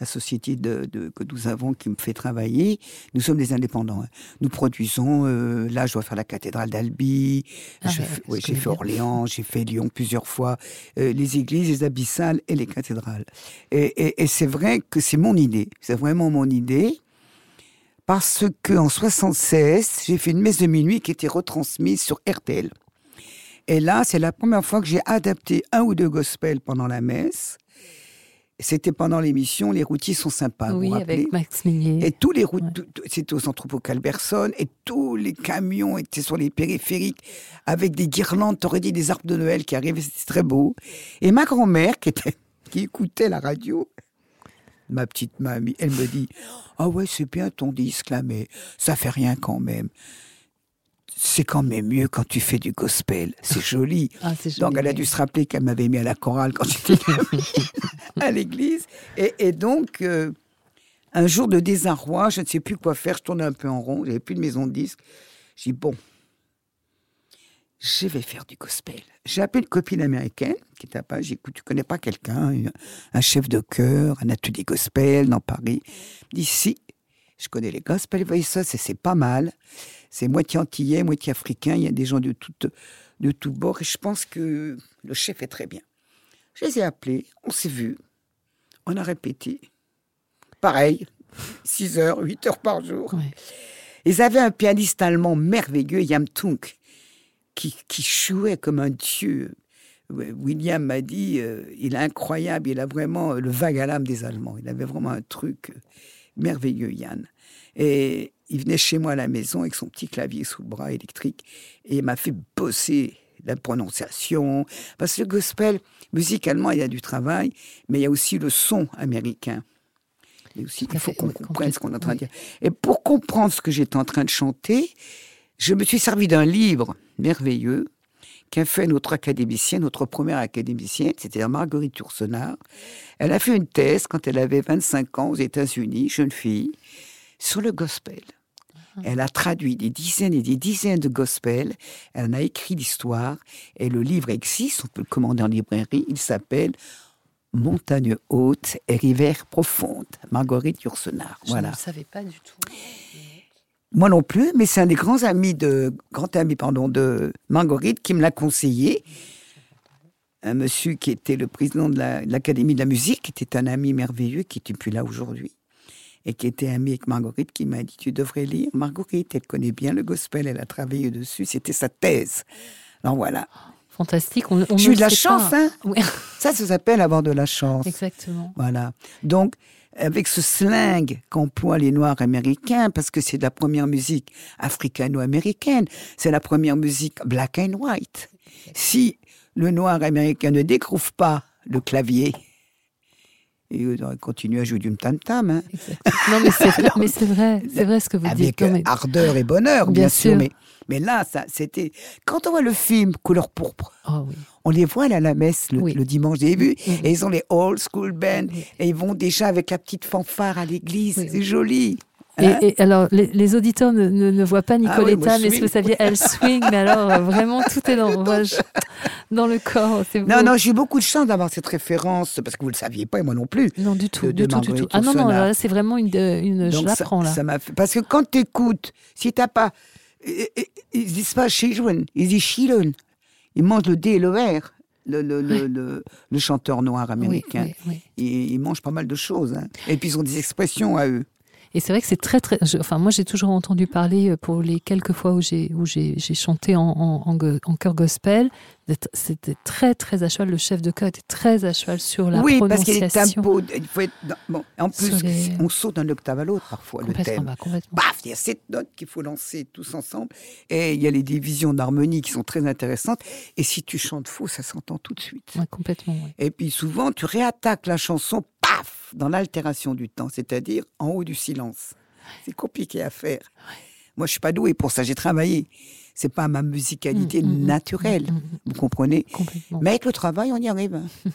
La société de, de- que nous avons qui me fait travailler, nous sommes des indépendants. hein. Nous produisons, euh, là je dois faire la cathédrale d'Albi, Ah ouais, j'ai fait. Orléans, j'ai fait Lyon plusieurs fois, euh, les églises, les abyssales et les cathédrales. Et, et- et c'est vrai que c'est mon idée, c'est vraiment mon idée, parce que en 76, j'ai fait une messe de minuit qui était retransmise sur RTL. Et là, c'est la première fois que j'ai adapté un ou deux gospels pendant la messe. C'était pendant l'émission Les routiers sont sympas. oui, vous avec Max Minier. et tous les routes, Ouais. c'était aux entrepôts Calberson, et tous les camions étaient sur les périphériques avec des guirlandes, t'aurais dit des arbres de Noël qui arrivaient, c'était très beau. Et ma grand-mère, qui, était, qui écoutait la radio, ma petite mamie, elle me dit Ah ouais, c'est bien ton disque là, mais ça fait rien quand même. C'est quand même mieux quand tu fais du gospel. C'est joli. Ah, c'est Donc, joli, elle a dû se rappeler qu'elle m'avait mis à la chorale quand j'étais à l'église. Et, et donc, euh, un jour de désarroi, je ne sais plus quoi faire, je tournais un peu en rond, j'avais plus de maison de disques. J'ai dit, bon, je vais faire du gospel. J'ai appelé une copine américaine qui était à Paris. J'ai dit, écoute, tu connais pas quelqu'un, un- chef de chœur, un atelier gospel dans Paris? Elle dit, si, je connais les gospel voices et c'est pas mal. C'est moitié antillais, moitié africain. Il y a des gens de tout, de tout bord et je pense que le chef est très bien. Je les ai appelés, on s'est vus, on a répété. Pareil, 6 heures, 8 heures par jour. Ouais. Ils avaient un pianiste allemand merveilleux, Yam Tunk, qui, qui jouait comme un dieu. William m'a dit, euh, il est incroyable, il a vraiment euh, le vague à l'âme des Allemands. Il avait vraiment un truc euh, merveilleux, Yann. Et il venait chez moi à la maison avec son petit clavier sous le bras électrique et il m'a fait bosser la prononciation. Parce que le gospel, musicalement, il y a du travail, mais il y a aussi le son américain. Et aussi, il faut qu'on comprenne ce qu'on est en train de dire. Et pour comprendre ce que j'étais en train de chanter, je me suis servi d'un livre merveilleux qu'a fait notre académicienne, notre première académicienne, c'était Marguerite Yourcenar. Elle a fait une thèse quand elle avait 25 ans aux États-Unis, jeune fille, sur le gospel. Elle a traduit des dizaines et des dizaines de gospels. Elle en a écrit l'histoire. Et le livre existe, on peut le commander en librairie. Il s'appelle Montagne haute et rivière profonde. Marguerite Yourcenar. Je Voilà. ne le savais pas du tout. Moi non plus, mais c'est un des grands amis de grand ami pardon de Marguerite qui me l'a conseillé. Un monsieur qui était le président de la- de l'Académie de la musique, qui était un ami merveilleux, qui n'est plus là aujourd'hui, et qui était ami avec Marguerite, qui m'a dit tu devrais lire. Marguerite, elle connaît bien le gospel, elle a travaillé dessus, c'était sa thèse. Alors voilà. Fantastique. On, on J'ai eu de la chance, pas. hein. Oui, Ça, ça s'appelle avoir de la chance. exactement. Voilà. Donc, avec ce slang qu'emploient les Noirs américains, parce que c'est la première musique africano-américaine, c'est la première musique black and white. Si le Noir américain ne découvre pas le clavier, il aurait continué à jouer du tam-tam, hein. Non, mais c'est vrai, c'est vrai, ce que vous dites. avec ardeur et bonheur, bien, Bien sûr. sûr. Mais, mais là, ça, c'était. Quand on voit le film Couleur pourpre, Oh oui. on les voit à la messe le, Oui. le dimanche début, Mhm. et ils ont les old school band, Oui. et ils vont déjà avec la petite fanfare à l'église, Oui. c'est joli. Et, Hein? et alors, les, les auditeurs ne, ne, ne voient pas Ah oui, Nicoletta, moi, je mais si swing. vous saviez, elle swing, mais alors euh, vraiment tout est dans, dans le corps. Non, non, j'ai eu beaucoup de chance d'avoir cette référence, parce que vous ne le saviez pas, et moi non plus. Non, du tout, de- du de tout, du tout. Ah non, non, là, c'est vraiment une, une je Donc l'apprends là. ça m'a fait... Parce que quand tu écoutes, si t'as pas... Disent pas children, ils disent children. Ils mangent le D et le R, le, le, le, le, le chanteur noir américain. oui, oui. Ils, ils mangent pas mal de choses. hein. Et puis ils ont des expressions à eux. Et c'est vrai que c'est très, très. je- enfin, moi, j'ai toujours entendu parler euh, pour les quelques fois où j'ai où j'ai j'ai chanté en, en, en, chœur gospel. C'était très, très à cheval. Le chef de chœur était très à cheval sur la oui, parce qu'il y a des prononciation. tempos. Il faut être dans- bon, en plus, les- on saute d'un octave à l'autre parfois, le Complètement, thème. bah. Paf, il y a sept notes qu'il faut lancer tous ensemble. Et il y a les divisions d'harmonie qui sont très intéressantes. Et si tu chantes faux, ça s'entend tout de suite. Ouais, complètement. ouais. Et puis souvent, tu réattaques la chanson, dans l'altération du temps, c'est-à-dire en haut du silence. C'est compliqué à faire. Moi, je suis pas doué pour ça, j'ai travaillé. C'est pas ma musicalité Mm, mm, mm, naturelle, vous comprenez? Mais avec le travail, on y arrive.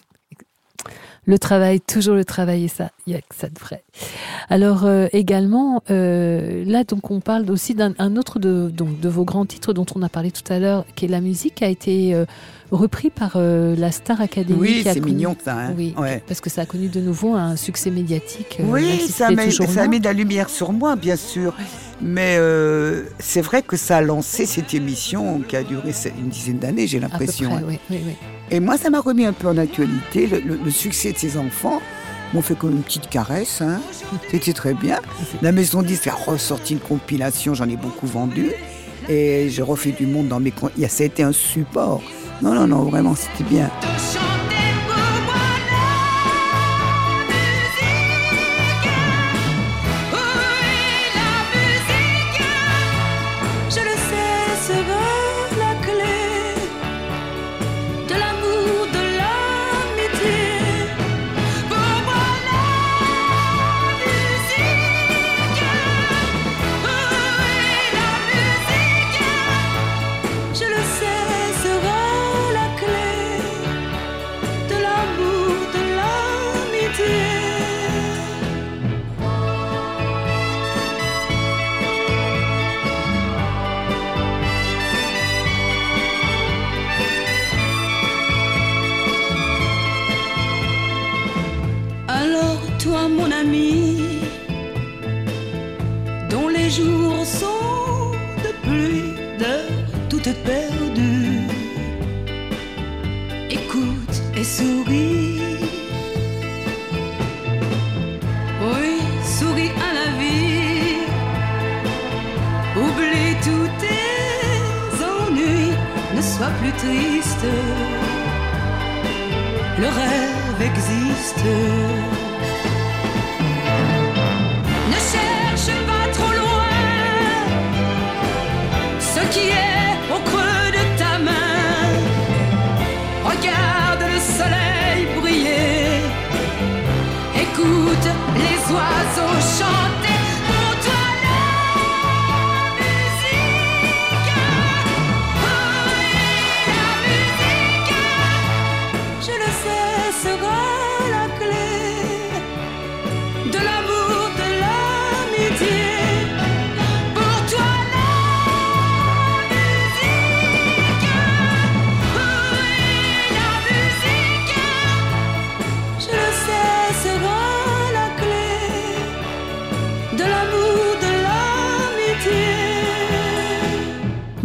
Le travail, toujours le travail, et ça, il y a que ça de vrai. Alors euh, également, euh, là donc on parle aussi d'un un autre de, donc, de vos grands titres dont on a parlé tout à l'heure, qui est la musique, qui a été euh, repris par euh, la Star Academy. Oui, c'est connu- mignon ça. hein. Oui, Ouais. parce que ça a connu de nouveau un succès médiatique. euh, Oui, si ça, met, ça a mis de la lumière sur moi, bien sûr. Mais euh, c'est vrai que ça a lancé cette émission qui a duré une dizaine d'années, j'ai l'impression. hein. oui, oui, oui. Et moi, ça m'a remis un peu en actualité. Le, le- le succès de ces enfants m'ont fait comme une petite caresse. hein. C'était très bien. La maison 10 a ressorti une compilation, j'en ai beaucoup vendu. Et j'ai refait du monde dans mes... Ça a été un support. Non, non, non, vraiment, c'était bien.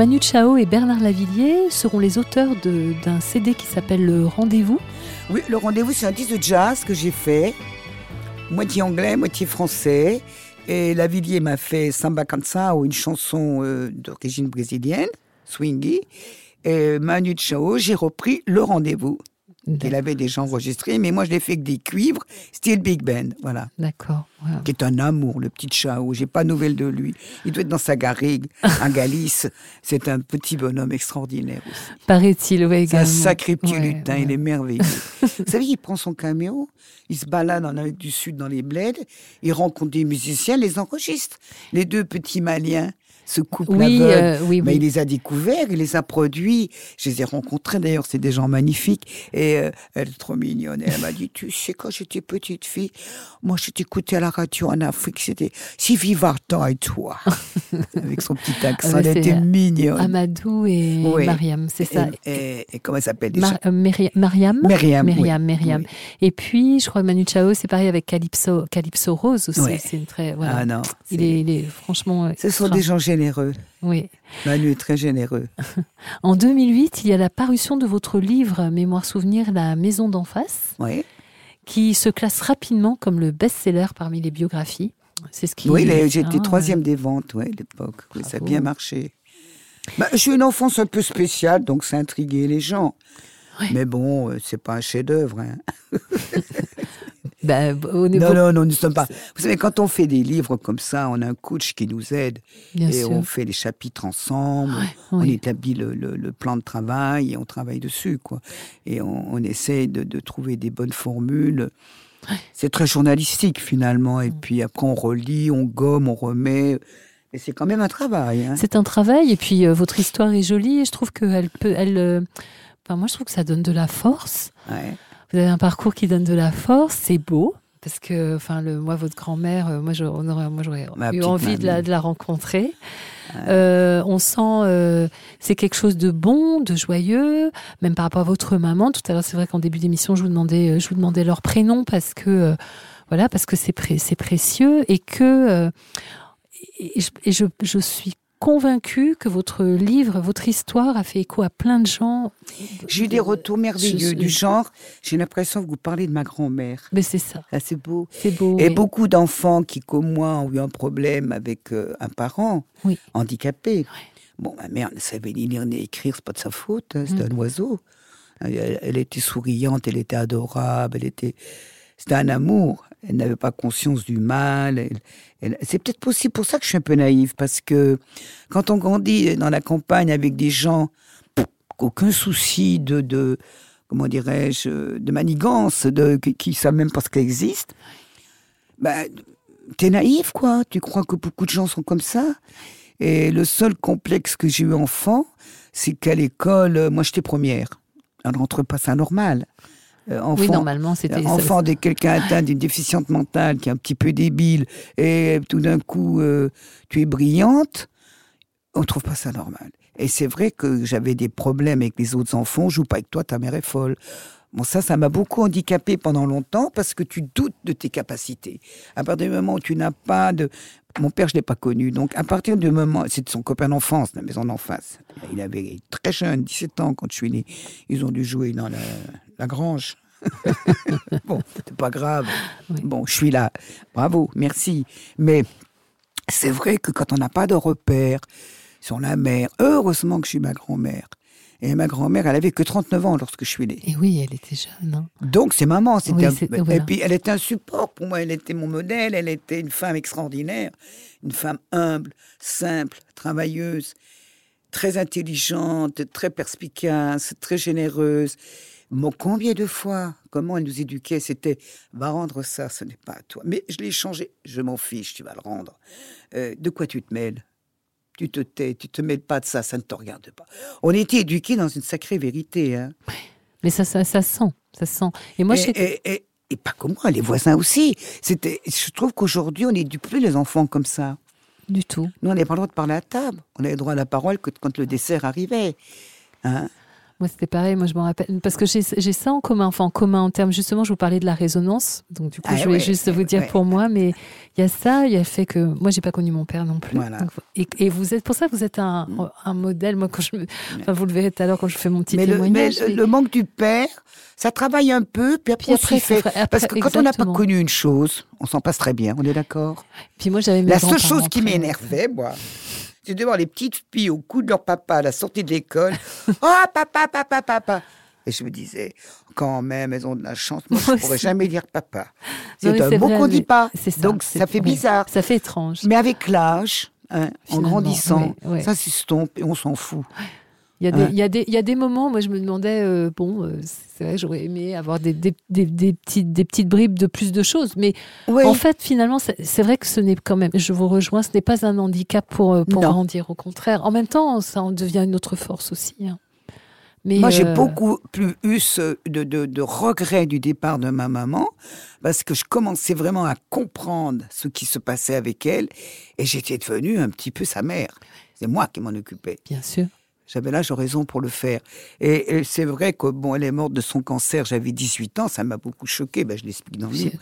Manu Chao et Bernard Lavillier seront les auteurs d'un CD qui s'appelle Le Rendez-vous. Oui, le rendez-vous, c'est un disque de jazz que j'ai fait, moitié anglais, moitié français. Et Lavillier m'a fait Samba Cansao, une chanson euh, d'origine brésilienne, swingy. Et Manu Chao, j'ai repris le rendez-vous. Il avait déjà enregistré, mais moi je l'ai fait avec des cuivres, style Big Band, voilà. D'accord. Qui est un amour, le petit Chao. J'ai pas de nouvelles de lui. Il doit être dans sa garrigue, en Galice. C'est un petit bonhomme extraordinaire aussi. Paraît-il, oui, C'est un également. sacré petit Ouais, lutin, ouais. il est merveilleux. Vous savez, il prend son camion, il se balade en Amérique du Sud dans les bleds, il rencontre des musiciens, les enregistre. Les deux petits Maliens, ce couple Oui, aveugle, euh, oui, mais oui. il les a découverts, il les a produits. Je les ai rencontrés d'ailleurs, c'est des gens magnifiques. Et euh, elle est trop mignonne. Elle m'a dit, tu sais, quand j'étais petite fille, moi je t'écoutais à la radio en Afrique, c'était si Vivartan et toi. Avec son petit accent, Ah bah, elle était mignonne. Amadou et. Mariam, c'est ça. Et, et- et comment elle s'appelle déjà Mar- euh, Myri- Mariam Myriam, oui. Myriam, Myriam. Oui. Et puis, je crois que Manu Chao, c'est pareil avec Calypso, Calypso Rose aussi. C'est une très. Voilà. Ah non. il, est, il est franchement. euh, Ce sont des gens généreux. Oui. Manu est très généreux. En 2008, il y a la parution de votre livre Mémoire Souvenir, La Maison d'en face, Oui, qui se classe rapidement comme le best-seller parmi les biographies. C'est ce qui. oui j'étais troisième des ventes ouais, à l'époque. Ça a bien marché. Bah, suis une enfance un peu spéciale, donc ça intriguait les gens. Ouais. Mais bon, euh, c'est pas un chef-d'œuvre. hein. au niveau- Non, non, non, nous ne sommes pas. Vous savez, quand on fait des livres comme ça, on a un coach qui nous aide Bien et sûr. on fait les chapitres ensemble. On oui. établit le, le- le plan de travail et on travaille dessus, quoi. Et on, on essaie de, de trouver des bonnes formules. C'est très journalistique finalement. Et puis après, on relit, on gomme, on remet. Mais c'est quand même un travail. hein. C'est un travail, et puis euh, votre histoire est jolie, et je trouve qu'elle peut. Elle, euh, enfin, moi, je trouve que ça donne de la force. Ouais. Vous avez un parcours qui donne de la force, c'est beau. Parce que, enfin, le, moi, votre grand-mère, euh, moi, j'aurais eu envie de la, mamie. de la rencontrer. Euh, on sent, euh, c'est quelque chose de bon, de joyeux, même par rapport à votre maman. Tout à l'heure, c'est vrai qu'en début d'émission, je vous demandais, je vous demandais leur prénom parce que, euh, voilà, parce que c'est pré- c'est précieux et que, et je, et je, je suis convaincue que votre livre, votre histoire a fait écho à plein de gens. J'ai eu des retours merveilleux Je- du genre. J'ai l'impression que vous parlez de ma grand-mère. Mais c'est ça, Ah, c'est beau. c'est beau. Et oui. beaucoup d'enfants qui, comme moi, ont eu un problème avec euh, un parent Oui. handicapé. Bon, ma mère ne savait ni lire ni écrire, c'est pas de sa faute, hein, c'était Mm. un oiseau. Elle, elle était souriante, elle était adorable, elle était. C'était un amour. Elle n'avait pas conscience du mal. C'est peut-être possible pour ça que je suis un peu naïve, parce que quand on grandit dans la campagne avec des gens, aucun souci de, comment dirais-je, de manigance, de, qui, qui savent même pas ce qu'elle existe, ben, t'es naïf, quoi. Tu crois que beaucoup de gens sont comme ça. Et le seul complexe que j'ai eu enfant, c'est qu'à l'école, moi j'étais première. On ne rentre pas ça normal. Euh, enfant, oui, normalement, c'était. euh, enfant de quelqu'un atteint d'une déficiente mentale, qui est un petit peu débile, et tout d'un coup, euh, tu es brillante, on ne trouve pas ça normal. Et c'est vrai que j'avais des problèmes avec les autres enfants. On joue pas avec toi, ta mère est folle. Bon, ça, ça m'a beaucoup handicapé pendant longtemps parce que tu doutes de tes capacités. À partir du moment où tu n'as pas de... Mon père, je l'ai pas connu. Donc, à partir du moment... C'est son copain d'enfance, la maison d'en face. Il avait très jeune, 17 ans quand je suis né. Ils ont dû jouer dans la, la grange. bon, c'est pas grave. Oui. Bon, je suis là. Bravo, merci. Mais c'est vrai que quand on n'a pas de repères sur la mère, heureusement que je suis ma grand-mère. Et ma grand-mère, elle avait que 39 ans lorsque je suis né. Et oui, elle était jeune. hein. Donc c'est maman. Oui, un- c'est- Et voilà. puis elle était un support pour moi. Elle était mon modèle. Elle était une femme extraordinaire, une femme humble, simple, travailleuse, très intelligente, très perspicace, très généreuse. Bon, combien de fois, comment elle nous éduquait, c'était va rendre ça, ce n'est pas à toi. Mais je l'ai changé. Je m'en fiche, tu vas le rendre. Euh, de quoi tu te mêles? Tu te tais, tu te mêles pas de ça, ça ne te regarde pas. On était éduqués dans une sacrée vérité. Hein. Mais ça, ça, ça sent, ça sent. Et moi, et, je et, et- et pas que moi, les voisins aussi. C'était, je trouve qu'aujourd'hui, on n'éduque plus les enfants comme ça. du tout. Nous, on n'avait pas le droit de parler à table. On avait droit à la parole que quand le dessert arrivait. Hein Moi, c'était pareil. Moi, je m'en rappelle. Parce que j'ai ça en commun. Enfin, en commun en termes, justement, je vous parlais de la résonance. Donc, du coup, Ah je voulais ouais, juste vous dire ouais. pour moi. Mais il y a ça. Il y a le fait que moi, j'ai pas connu mon père non plus. Voilà. Donc, et, et vous êtes, pour ça, vous êtes un, un modèle. Moi, quand je me, enfin, vous le verrez tout à l'heure quand je fais mon petit mais témoignage. le- mais- le manque du père, ça travaille un peu, puis après, Puis après, fait. après, Parce que quand on n'a pas connu une chose, on s'en passe très bien, on est d'accord Puis moi, j'avais La seule chose qui m'énervait, moi, c'est de voir les petites filles au cou de leur papa à la sortie de l'école. oh, papa, papa, papa. Et je me disais, quand même, elles ont de la chance. Moi, je ne pourrais jamais dire papa. C'est un mot qu'on ne dit pas. ça, Donc, ça fait bizarre. Ça fait étrange. Mais avec l'âge, hein, en grandissant, oui, oui. ça s'estompe et on s'en fout. Il y, a des, Ouais. il, y a des, il y a des moments, moi je me demandais, euh, bon, euh, c'est vrai, j'aurais aimé avoir des, des, des, petites, des petites bribes de plus de choses, mais Oui. en fait, finalement, c'est vrai que ce n'est quand même, je vous rejoins, ce n'est pas un handicap pour, euh, pour grandir, au contraire. En même temps, ça en devient une autre force aussi. hein. Mais, Moi, j'ai beaucoup plus eu ce- de, de, de regrets du départ de ma maman parce que je commençais vraiment à comprendre ce qui se passait avec elle et j'étais devenue un petit peu sa mère. C'est moi qui m'en occupais. Bien sûr. J'avais l'âge raison pour le faire. Et, et c'est vrai que bon, elle est morte de son cancer. J'avais 18 ans, ça m'a beaucoup choqué. Ben, je l'explique dans le livre.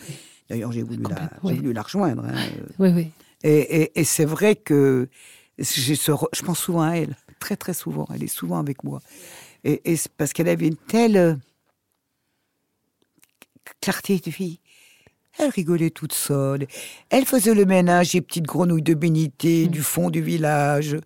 D'ailleurs, j'ai voulu, la, Complètement, j'ai oui. voulu la rejoindre. hein. Oui, oui. Et, et- et c'est vrai que ce je pense souvent à elle, très très souvent. Elle est souvent avec moi. Et, parce qu'elle avait une telle euh, clarté de vie. Elle rigolait toute seule. Elle faisait le ménage des petites grenouilles de bénité du fond du village.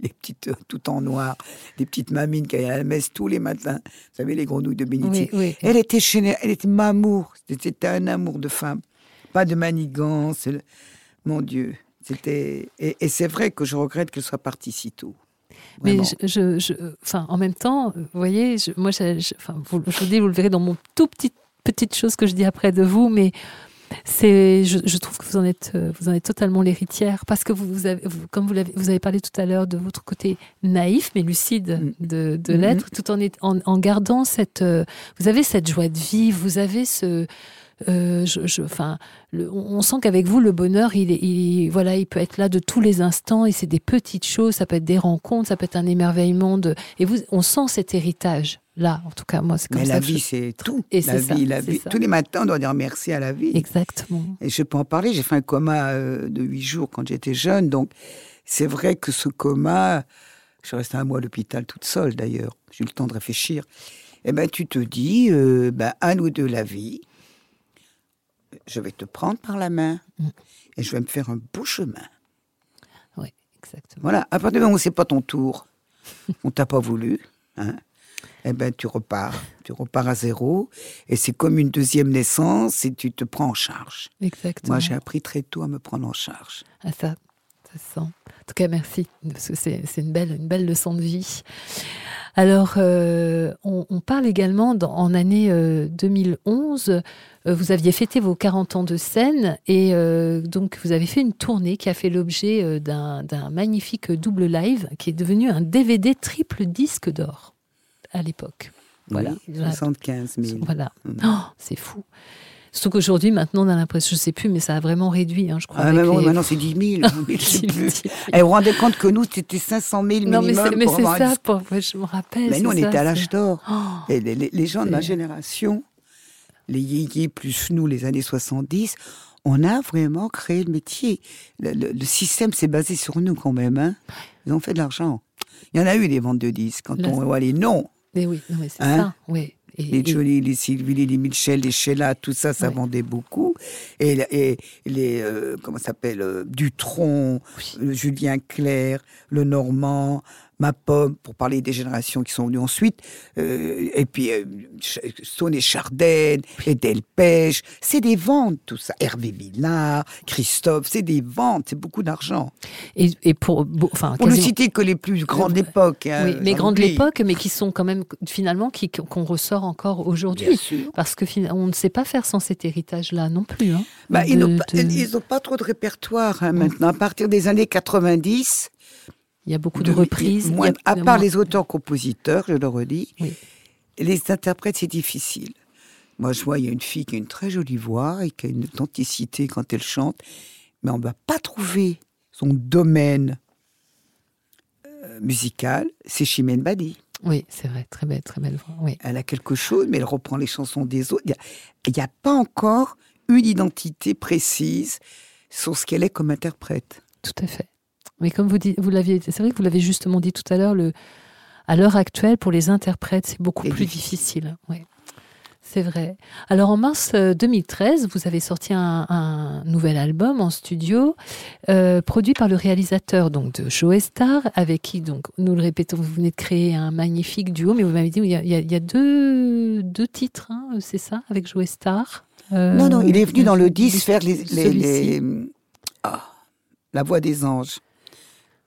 Les petites, euh, tout en noir, les petites mamines qui allaient à la messe tous les matins. Vous savez, les grenouilles de. Oui, oui. Elle était chez elle était m'amour. C'était un amour de femme. Pas de manigance. Mon Dieu. C'était, et, et c'est vrai que je regrette qu'elle soit partie si tôt. Mais je, je, je- enfin, en même temps, vous voyez, je- moi, je, je- enfin, vous, je vous dis, vous le verrez dans mon tout petit petite chose que je dis après de vous, mais c'est, je, je trouve que vous en êtes, euh, vous en êtes totalement l'héritière parce que vous, vous avez, vous- comme vous l'avez, vous avez parlé tout à l'heure de votre côté naïf mais lucide Mm. de, Mhm. l'être, tout en, est- en, en gardant cette, euh, vous avez cette joie de vivre, vous avez ce, euh, je, je- enfin, le- on on sent qu'avec vous, le bonheur, il, est- il, voilà, il peut être là de tous les instants et c'est des petites choses, ça peut être des rencontres, ça peut être un émerveillement de, et vous, on sent cet héritage là. En tout cas, moi, c'est comme Mais ça la que vie, je- c'est tout. Et la ça, vie, la vie. Tous les matins, on doit dire merci à la vie. Exactement. Et je peux en parler. J'ai fait un coma euh, de huit jours quand j'étais jeune. Donc, c'est vrai que ce coma, je suis restée un mois à l'hôpital toute seule d'ailleurs. J'ai eu le temps de réfléchir. Eh ben, tu te dis, euh, ben, un ou deux la vie. Je vais te prendre par la main Mm. et je vais me faire un beau chemin. Oui, exactement. Voilà. À partir du moment où c'est pas ton tour, on t'a pas voulu, hein, eh ben tu repars, tu repars à zéro, et c'est comme une deuxième naissance, et tu te prends en charge. Exactement. Moi, j'ai appris très tôt à me prendre en charge. Ah, ça, ça se sent. En tout cas, merci. Parce que c'est une belle, une belle leçon de vie. Alors, euh, on, on parle également dans- en année euh, 2011. euh, vous aviez fêté vos 40 ans de scène et euh, donc vous avez fait une tournée qui a fait l'objet euh, d'un magnifique double live qui est devenu un DVD triple disque d'or à l'époque. Voilà. Oui, 75 000. Voilà. Mm. Oh, c'est fou. Surtout qu'aujourd'hui, maintenant, on a l'impression, je sais plus, mais ça a vraiment réduit, hein, je crois. Ah, avec les- maintenant c'est 10 000. je sais Dix- plus. Et vous vous rendez compte que nous, c'était 500 000 minimum. Non, mais c'est, mais pour c'est ça, pour- je me rappelle. Mais nous, on était à l'âge d'or. Oh, Et les, les- les gens de ma génération, les yéyés plus nous, les années 70, on a vraiment créé le métier. Le, le- le système s'est basé sur nous quand même. Hein. Ils ont fait de l'argent. Il y en a eu des ventes de disques. Quand on voit les noms, mais oui, non, mais c'est Hein ça, oui. Et- les et- Johnny, les Sylvie, les Mitchell, les Sheila, tout ça, ça vendait beaucoup. Et, et les, euh, comment ça s'appelle, euh, Dutronc, le Julien Clerc, le Normand, Ma Pomme, pour parler des générations qui sont venues ensuite. Euh, et puis, euh, et Chardin, et Delpech. C'est des ventes, tout ça. Hervé Villard, Christophe, c'est des ventes, c'est beaucoup d'argent. et, et pour, beau- enfin, Pour ne citer que les plus grandes époques. hein, oui, mais j'en grandes l'époque, mais qui sont quand même, finalement, qui, qu'on ressort encore aujourd'hui. Parce que on ne sait pas faire sans cet héritage-là non plus. Hein, Bah, ils n'ont pas, de- pas trop de répertoire hein, maintenant. À partir des années 90, Il y a beaucoup de, reprises. a- moins- à part moins- les auteurs-compositeurs, je le redis, Oui. les interprètes, c'est difficile. Moi, je vois, il y a une fille qui a une très jolie voix et qui a une authenticité quand elle chante, mais on ne va pas trouver son domaine euh, musical, c'est Chimène Badi. Oui, c'est vrai, très belle, très belle voix. Oui. Elle a quelque chose, mais elle reprend les chansons des autres. Il n'y a, pas encore une identité précise sur ce qu'elle est comme interprète. Tout à fait. Mais comme vous l'aviez, c'est vrai que vous l'avez justement dit tout à l'heure, le, à l'heure actuelle, pour les interprètes, c'est beaucoup plus difficile. difficile. Oui. C'est vrai. Alors en mars euh, 2013, vous avez sorti un, un nouvel album en studio, euh, produit par le réalisateur donc de Joe Star, avec qui donc nous le répétons, vous venez de créer un magnifique duo, mais vous m'avez dit il y a, il y deux, deux titres, hein, c'est ça, avec Joe Star. Euh, Non, non, il est venu dans le euh, 10 faire les, les- les- Ah, La voix des anges.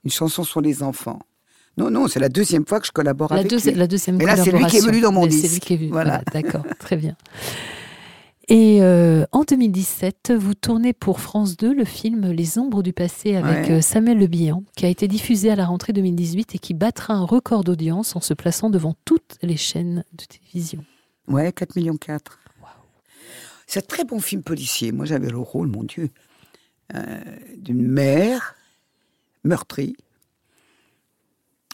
Une chanson sur les enfants. Non, non, c'est la deuxième fois que je collabore La, avec lui. la deuxième Et là, c'est lui qui est venu dans mon Mais C'est disque. lui qui est venu. Voilà. Voilà, d'accord, très bien. Et euh, en 2017, vous tournez pour France 2 le film Les Ombres du passé avec Ouais. euh, Samuel Le Bihan, qui a été diffusé à la rentrée 2018 et qui battra un record d'audience en se plaçant devant toutes les chaînes de télévision. Ouais, 4 millions 4. C'est un très bon film policier. Moi, j'avais le rôle, mon Dieu, euh, d'une mère meurtrie,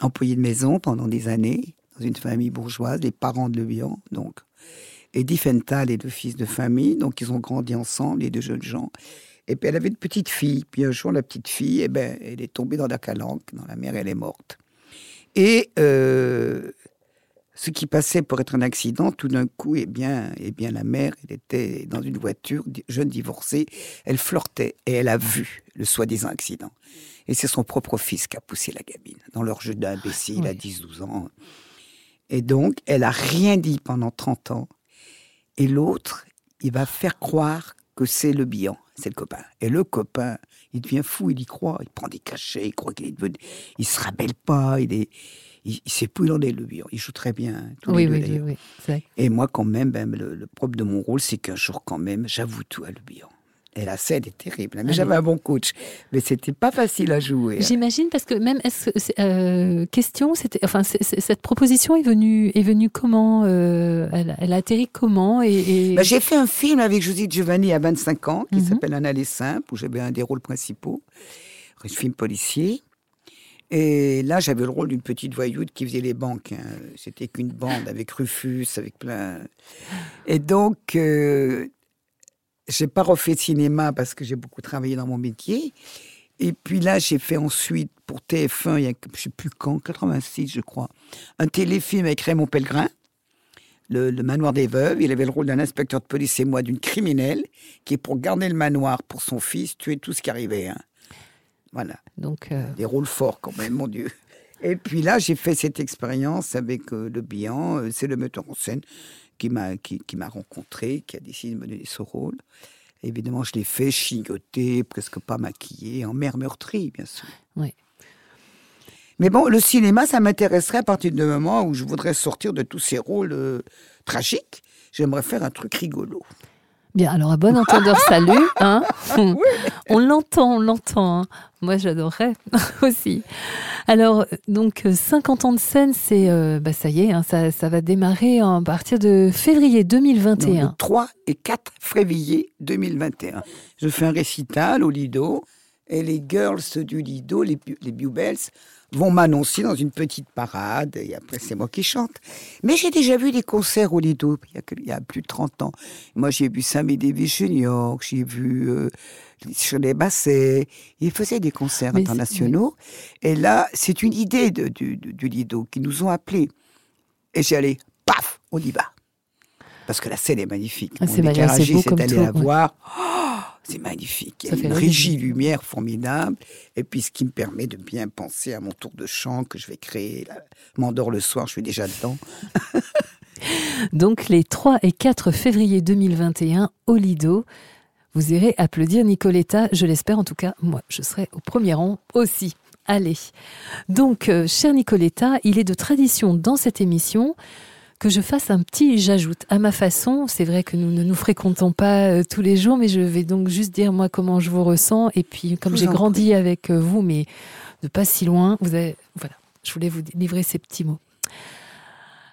employée de maison pendant des années, dans une famille bourgeoise, les parents de Le donc. Eddie Fental est le fils de famille, donc ils ont grandi ensemble, les deux jeunes gens. Et puis elle avait une petite fille. Puis un jour, la petite fille, eh ben, elle est tombée dans la calanque, dans la mer, elle est morte. Et euh, ce qui passait pour être un accident, tout d'un coup, eh bien, eh bien, la mère, elle était dans une voiture, jeune divorcée, elle flirtait et elle a vu le soi-disant accident. Et c'est son propre fils qui a poussé la gamine dans leur jeu d'imbécile à Oui. 10-12 ans. Et donc, elle a rien dit pendant 30 ans. Et l'autre, il va faire croire que c'est le bilan, c'est le copain. Et le copain, il devient fou, il y croit, il prend des cachets, il croit qu'il est devenu... Il se rappelle pas, il est... Il, il sait plus où il en est, le bilan. Il joue très bien, hein, tous Oui, les deux, oui, oui. Et moi, quand même, ben, le, le propre de mon rôle, c'est qu'un jour, quand même, j'avoue tout à le bilan. Et la scène est terrible. Mais Ah, j'avais un bon coach. Mais c'était pas facile à jouer. hein. J'imagine parce que même est-ce euh, question, c'était enfin cette proposition est venue est venue comment euh, elle, elle a atterri comment et, et- Ben, j'ai fait un film avec José Giovanni à 25 ans, qui Mhm. s'appelle Un aller simple, où j'avais un des rôles principaux. Un film policier. Et là, j'avais le rôle d'une petite voyoute qui faisait les banques. hein. C'était qu'une bande avec Rufus, avec plein. Et donc, euh, j'ai pas refait de cinéma parce que j'ai beaucoup travaillé dans mon métier. Et puis là, j'ai fait ensuite pour TF1, il y a, je sais plus quand, 86, je crois, un téléfilm avec Raymond Pellegrin le, le manoir des veuves. Il avait le rôle d'un inspecteur de police et moi d'une criminelle qui est pour garder le manoir pour son fils, tuer tout ce qui arrivait. hein. Voilà, donc euh, des rôles forts quand même, mon Dieu. Et puis là, j'ai fait cette expérience avec euh, Le Bihan. Euh, C'est le metteur en scène qui m'a qui, qui m'a rencontré, qui a décidé de me donner ce rôle. Évidemment, je l'ai fait chigoté, presque pas maquillé, en mer meurtrie, bien sûr. Oui. Mais bon, le cinéma, ça m'intéresserait à partir du moment où je voudrais sortir de tous ces rôles euh, tragiques. J'aimerais faire un truc rigolo. Bien, alors à bon entendeur, salut. Hein on l'entend, on l'entend. hein. Moi, j'adorerais aussi. Alors, donc, euh, 50 ans de scène, c'est, euh, bah, ça y est, hein, ça, ça va démarrer à partir de février Non, 2021. le 3 et 4 février 2021. Je fais un récital au Lido et les girls du Lido, les, les Bubels, vont m'annoncer dans une petite parade et après c'est moi qui chante. Mais j'ai déjà vu des concerts au Lido il y a, que- il y a plus de 30 ans. Moi j'ai vu Sammy Davis Junior, j'ai vu euh, Shirley Basset, ils faisaient des concerts Mais internationaux. Et là, c'est une idée de- du, Lido qui nous ont appelés. Et j'ai allé, paf, on y va. Parce que la scène est magnifique. Ah, Mon c'est magnifique, c'est allé la ouais. voir. Oh, c'est magnifique. Il y a une régie lumière formidable. Et puis, ce qui me permet de bien penser à mon tour de chant que je vais créer. M'endors le soir, je suis déjà dedans. Donc, les 3 et 4 février 2021 au Lido. Vous irez applaudir Nicoletta, je l'espère en tout cas. Moi, je serai au premier rang aussi. Allez. Donc, euh, cher Nicoletta, il est de tradition dans cette émission que je fasse un petit j'ajoute à ma façon. C'est vrai que nous ne nous fréquentons pas euh, tous les jours, mais je vais donc juste dire moi comment je vous ressens. Et puis, comme j'ai grandi avec euh, vous, mais de pas si loin, vous avez, voilà, je voulais vous livrer ces petits mots.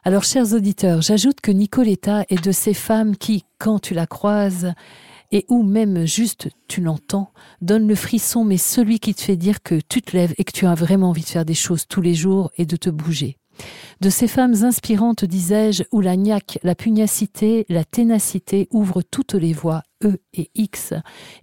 Alors, chers auditeurs, j'ajoute que Nicoletta est de ces femmes qui, quand tu la croises, et ou même juste tu l'entends, donne le frisson, mais celui qui te fait dire que tu te lèves et que tu as vraiment envie de faire des choses tous les jours et de te bouger. De ces femmes inspirantes, disais-je, où la niaque, la pugnacité, la ténacité ouvrent toutes les voies, E et X,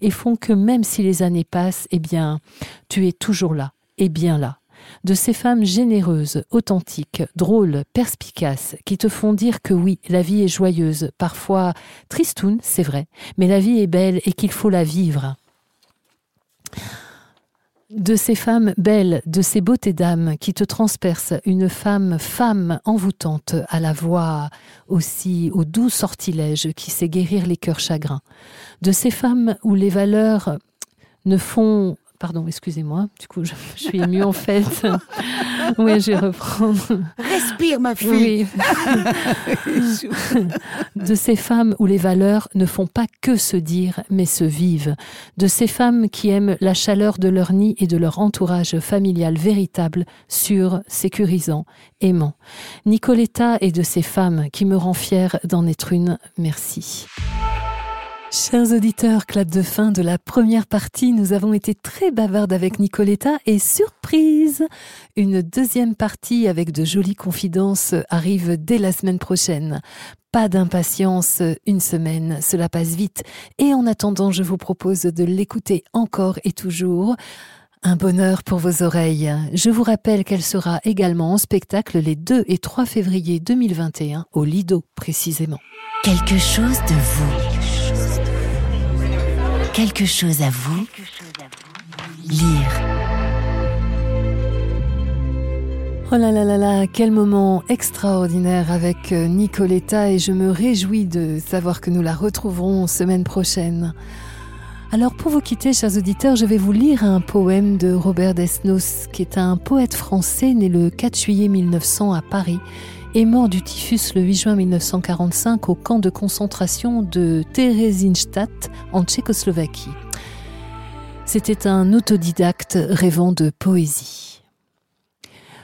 et font que même si les années passent, eh bien, tu es toujours là, et bien là de ces femmes généreuses, authentiques, drôles, perspicaces, qui te font dire que oui, la vie est joyeuse, parfois tristoune, c'est vrai, mais la vie est belle et qu'il faut la vivre. De ces femmes belles, de ces beautés d'âme qui te transpercent, une femme, femme envoûtante, à la voix aussi au doux sortilège qui sait guérir les cœurs chagrins. De ces femmes où les valeurs ne font Pardon, excusez-moi. Du coup, je, je suis émue en fait. oui, je vais reprendre. Respire, ma fille. Oui. de ces femmes où les valeurs ne font pas que se dire, mais se vivent. De ces femmes qui aiment la chaleur de leur nid et de leur entourage familial véritable, sûr, sécurisant, aimant. Nicoletta est de ces femmes qui me rend fière d'en être une. Merci. Chers auditeurs, clap de fin de la première partie. Nous avons été très bavardes avec Nicoletta et surprise, une deuxième partie avec de jolies confidences arrive dès la semaine prochaine. Pas d'impatience, une semaine, cela passe vite. Et en attendant, je vous propose de l'écouter encore et toujours. Un bonheur pour vos oreilles. Je vous rappelle qu'elle sera également en spectacle les 2 et 3 février 2021 au Lido précisément. Quelque chose de vous. Quelque chose à vous. Lire. Oh là là là là, quel moment extraordinaire avec euh, Nicoletta et je me réjouis de savoir que nous la retrouverons semaine prochaine. Alors pour vous quitter, chers auditeurs, je vais vous lire un poème de Robert Desnos, qui est un poète français né le 4 juillet 1900 à Paris et mort du typhus le 8 juin 1945 au camp de concentration de Theresienstadt en Tchécoslovaquie. C'était un autodidacte rêvant de poésie.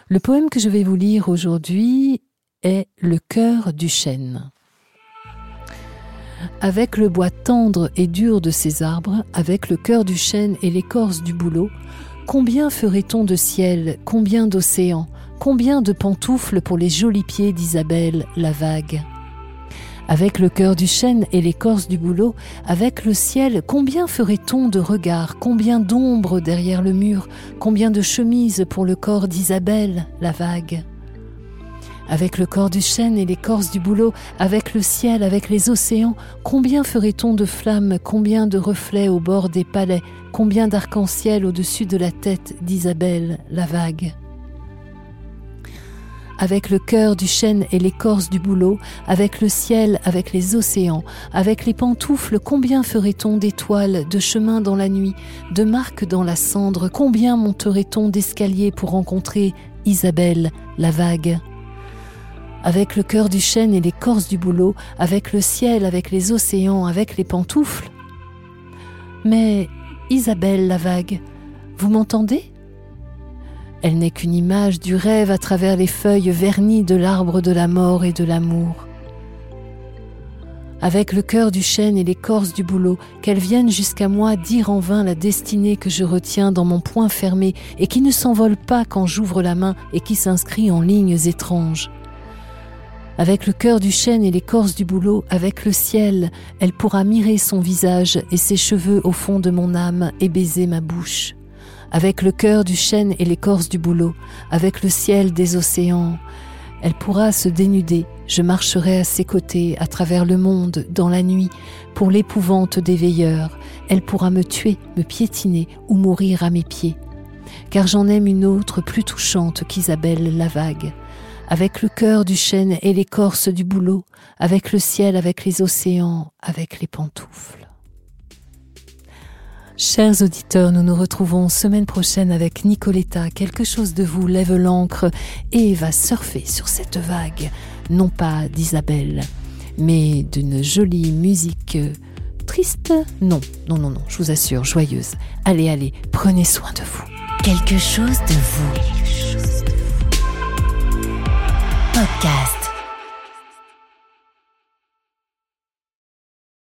Le poème que je vais vous lire aujourd'hui est Le cœur du chêne. Avec le bois tendre et dur de ces arbres, avec le cœur du chêne et l'écorce du bouleau, combien ferait-on de ciel, combien d'océans, combien de pantoufles pour les jolis pieds d'Isabelle la vague Avec le cœur du chêne et l'écorce du bouleau, avec le ciel, combien ferait-on de regards, combien d'ombres derrière le mur, combien de chemises pour le corps d'Isabelle la vague avec le corps du chêne et l'écorce du bouleau, avec le ciel, avec les océans, combien ferait-on de flammes, combien de reflets au bord des palais, combien d'arc-en-ciel au-dessus de la tête d'Isabelle la vague avec le cœur du chêne et l'écorce du bouleau, avec le ciel, avec les océans, avec les pantoufles, combien ferait-on d'étoiles, de chemins dans la nuit, de marques dans la cendre, combien monterait-on d'escaliers pour rencontrer Isabelle la vague? Avec le cœur du chêne et l'écorce du bouleau, avec le ciel, avec les océans, avec les pantoufles? Mais Isabelle la vague, vous m'entendez? Elle n'est qu'une image du rêve à travers les feuilles vernies de l'arbre de la mort et de l'amour. Avec le cœur du chêne et l'écorce du bouleau, qu'elle vienne jusqu'à moi dire en vain la destinée que je retiens dans mon poing fermé et qui ne s'envole pas quand j'ouvre la main et qui s'inscrit en lignes étranges avec le cœur du chêne et l'écorce du bouleau, avec le ciel, elle pourra mirer son visage et ses cheveux au fond de mon âme et baiser ma bouche. Avec le cœur du chêne et l'écorce du bouleau, avec le ciel des océans, elle pourra se dénuder, je marcherai à ses côtés à travers le monde dans la nuit pour l'épouvante des veilleurs, elle pourra me tuer, me piétiner ou mourir à mes pieds. Car j'en aime une autre plus touchante qu'Isabelle la vague avec le cœur du chêne et l'écorce du bouleau, avec le ciel, avec les océans, avec les pantoufles. Chers auditeurs, nous nous retrouvons semaine prochaine avec Nicoletta. Quelque chose de vous lève l'encre et va surfer sur cette vague, non pas d'Isabelle, mais d'une jolie musique triste Non, non, non, non, je vous assure, joyeuse. Allez, allez, prenez soin de vous. Quelque chose de vous. Podcast.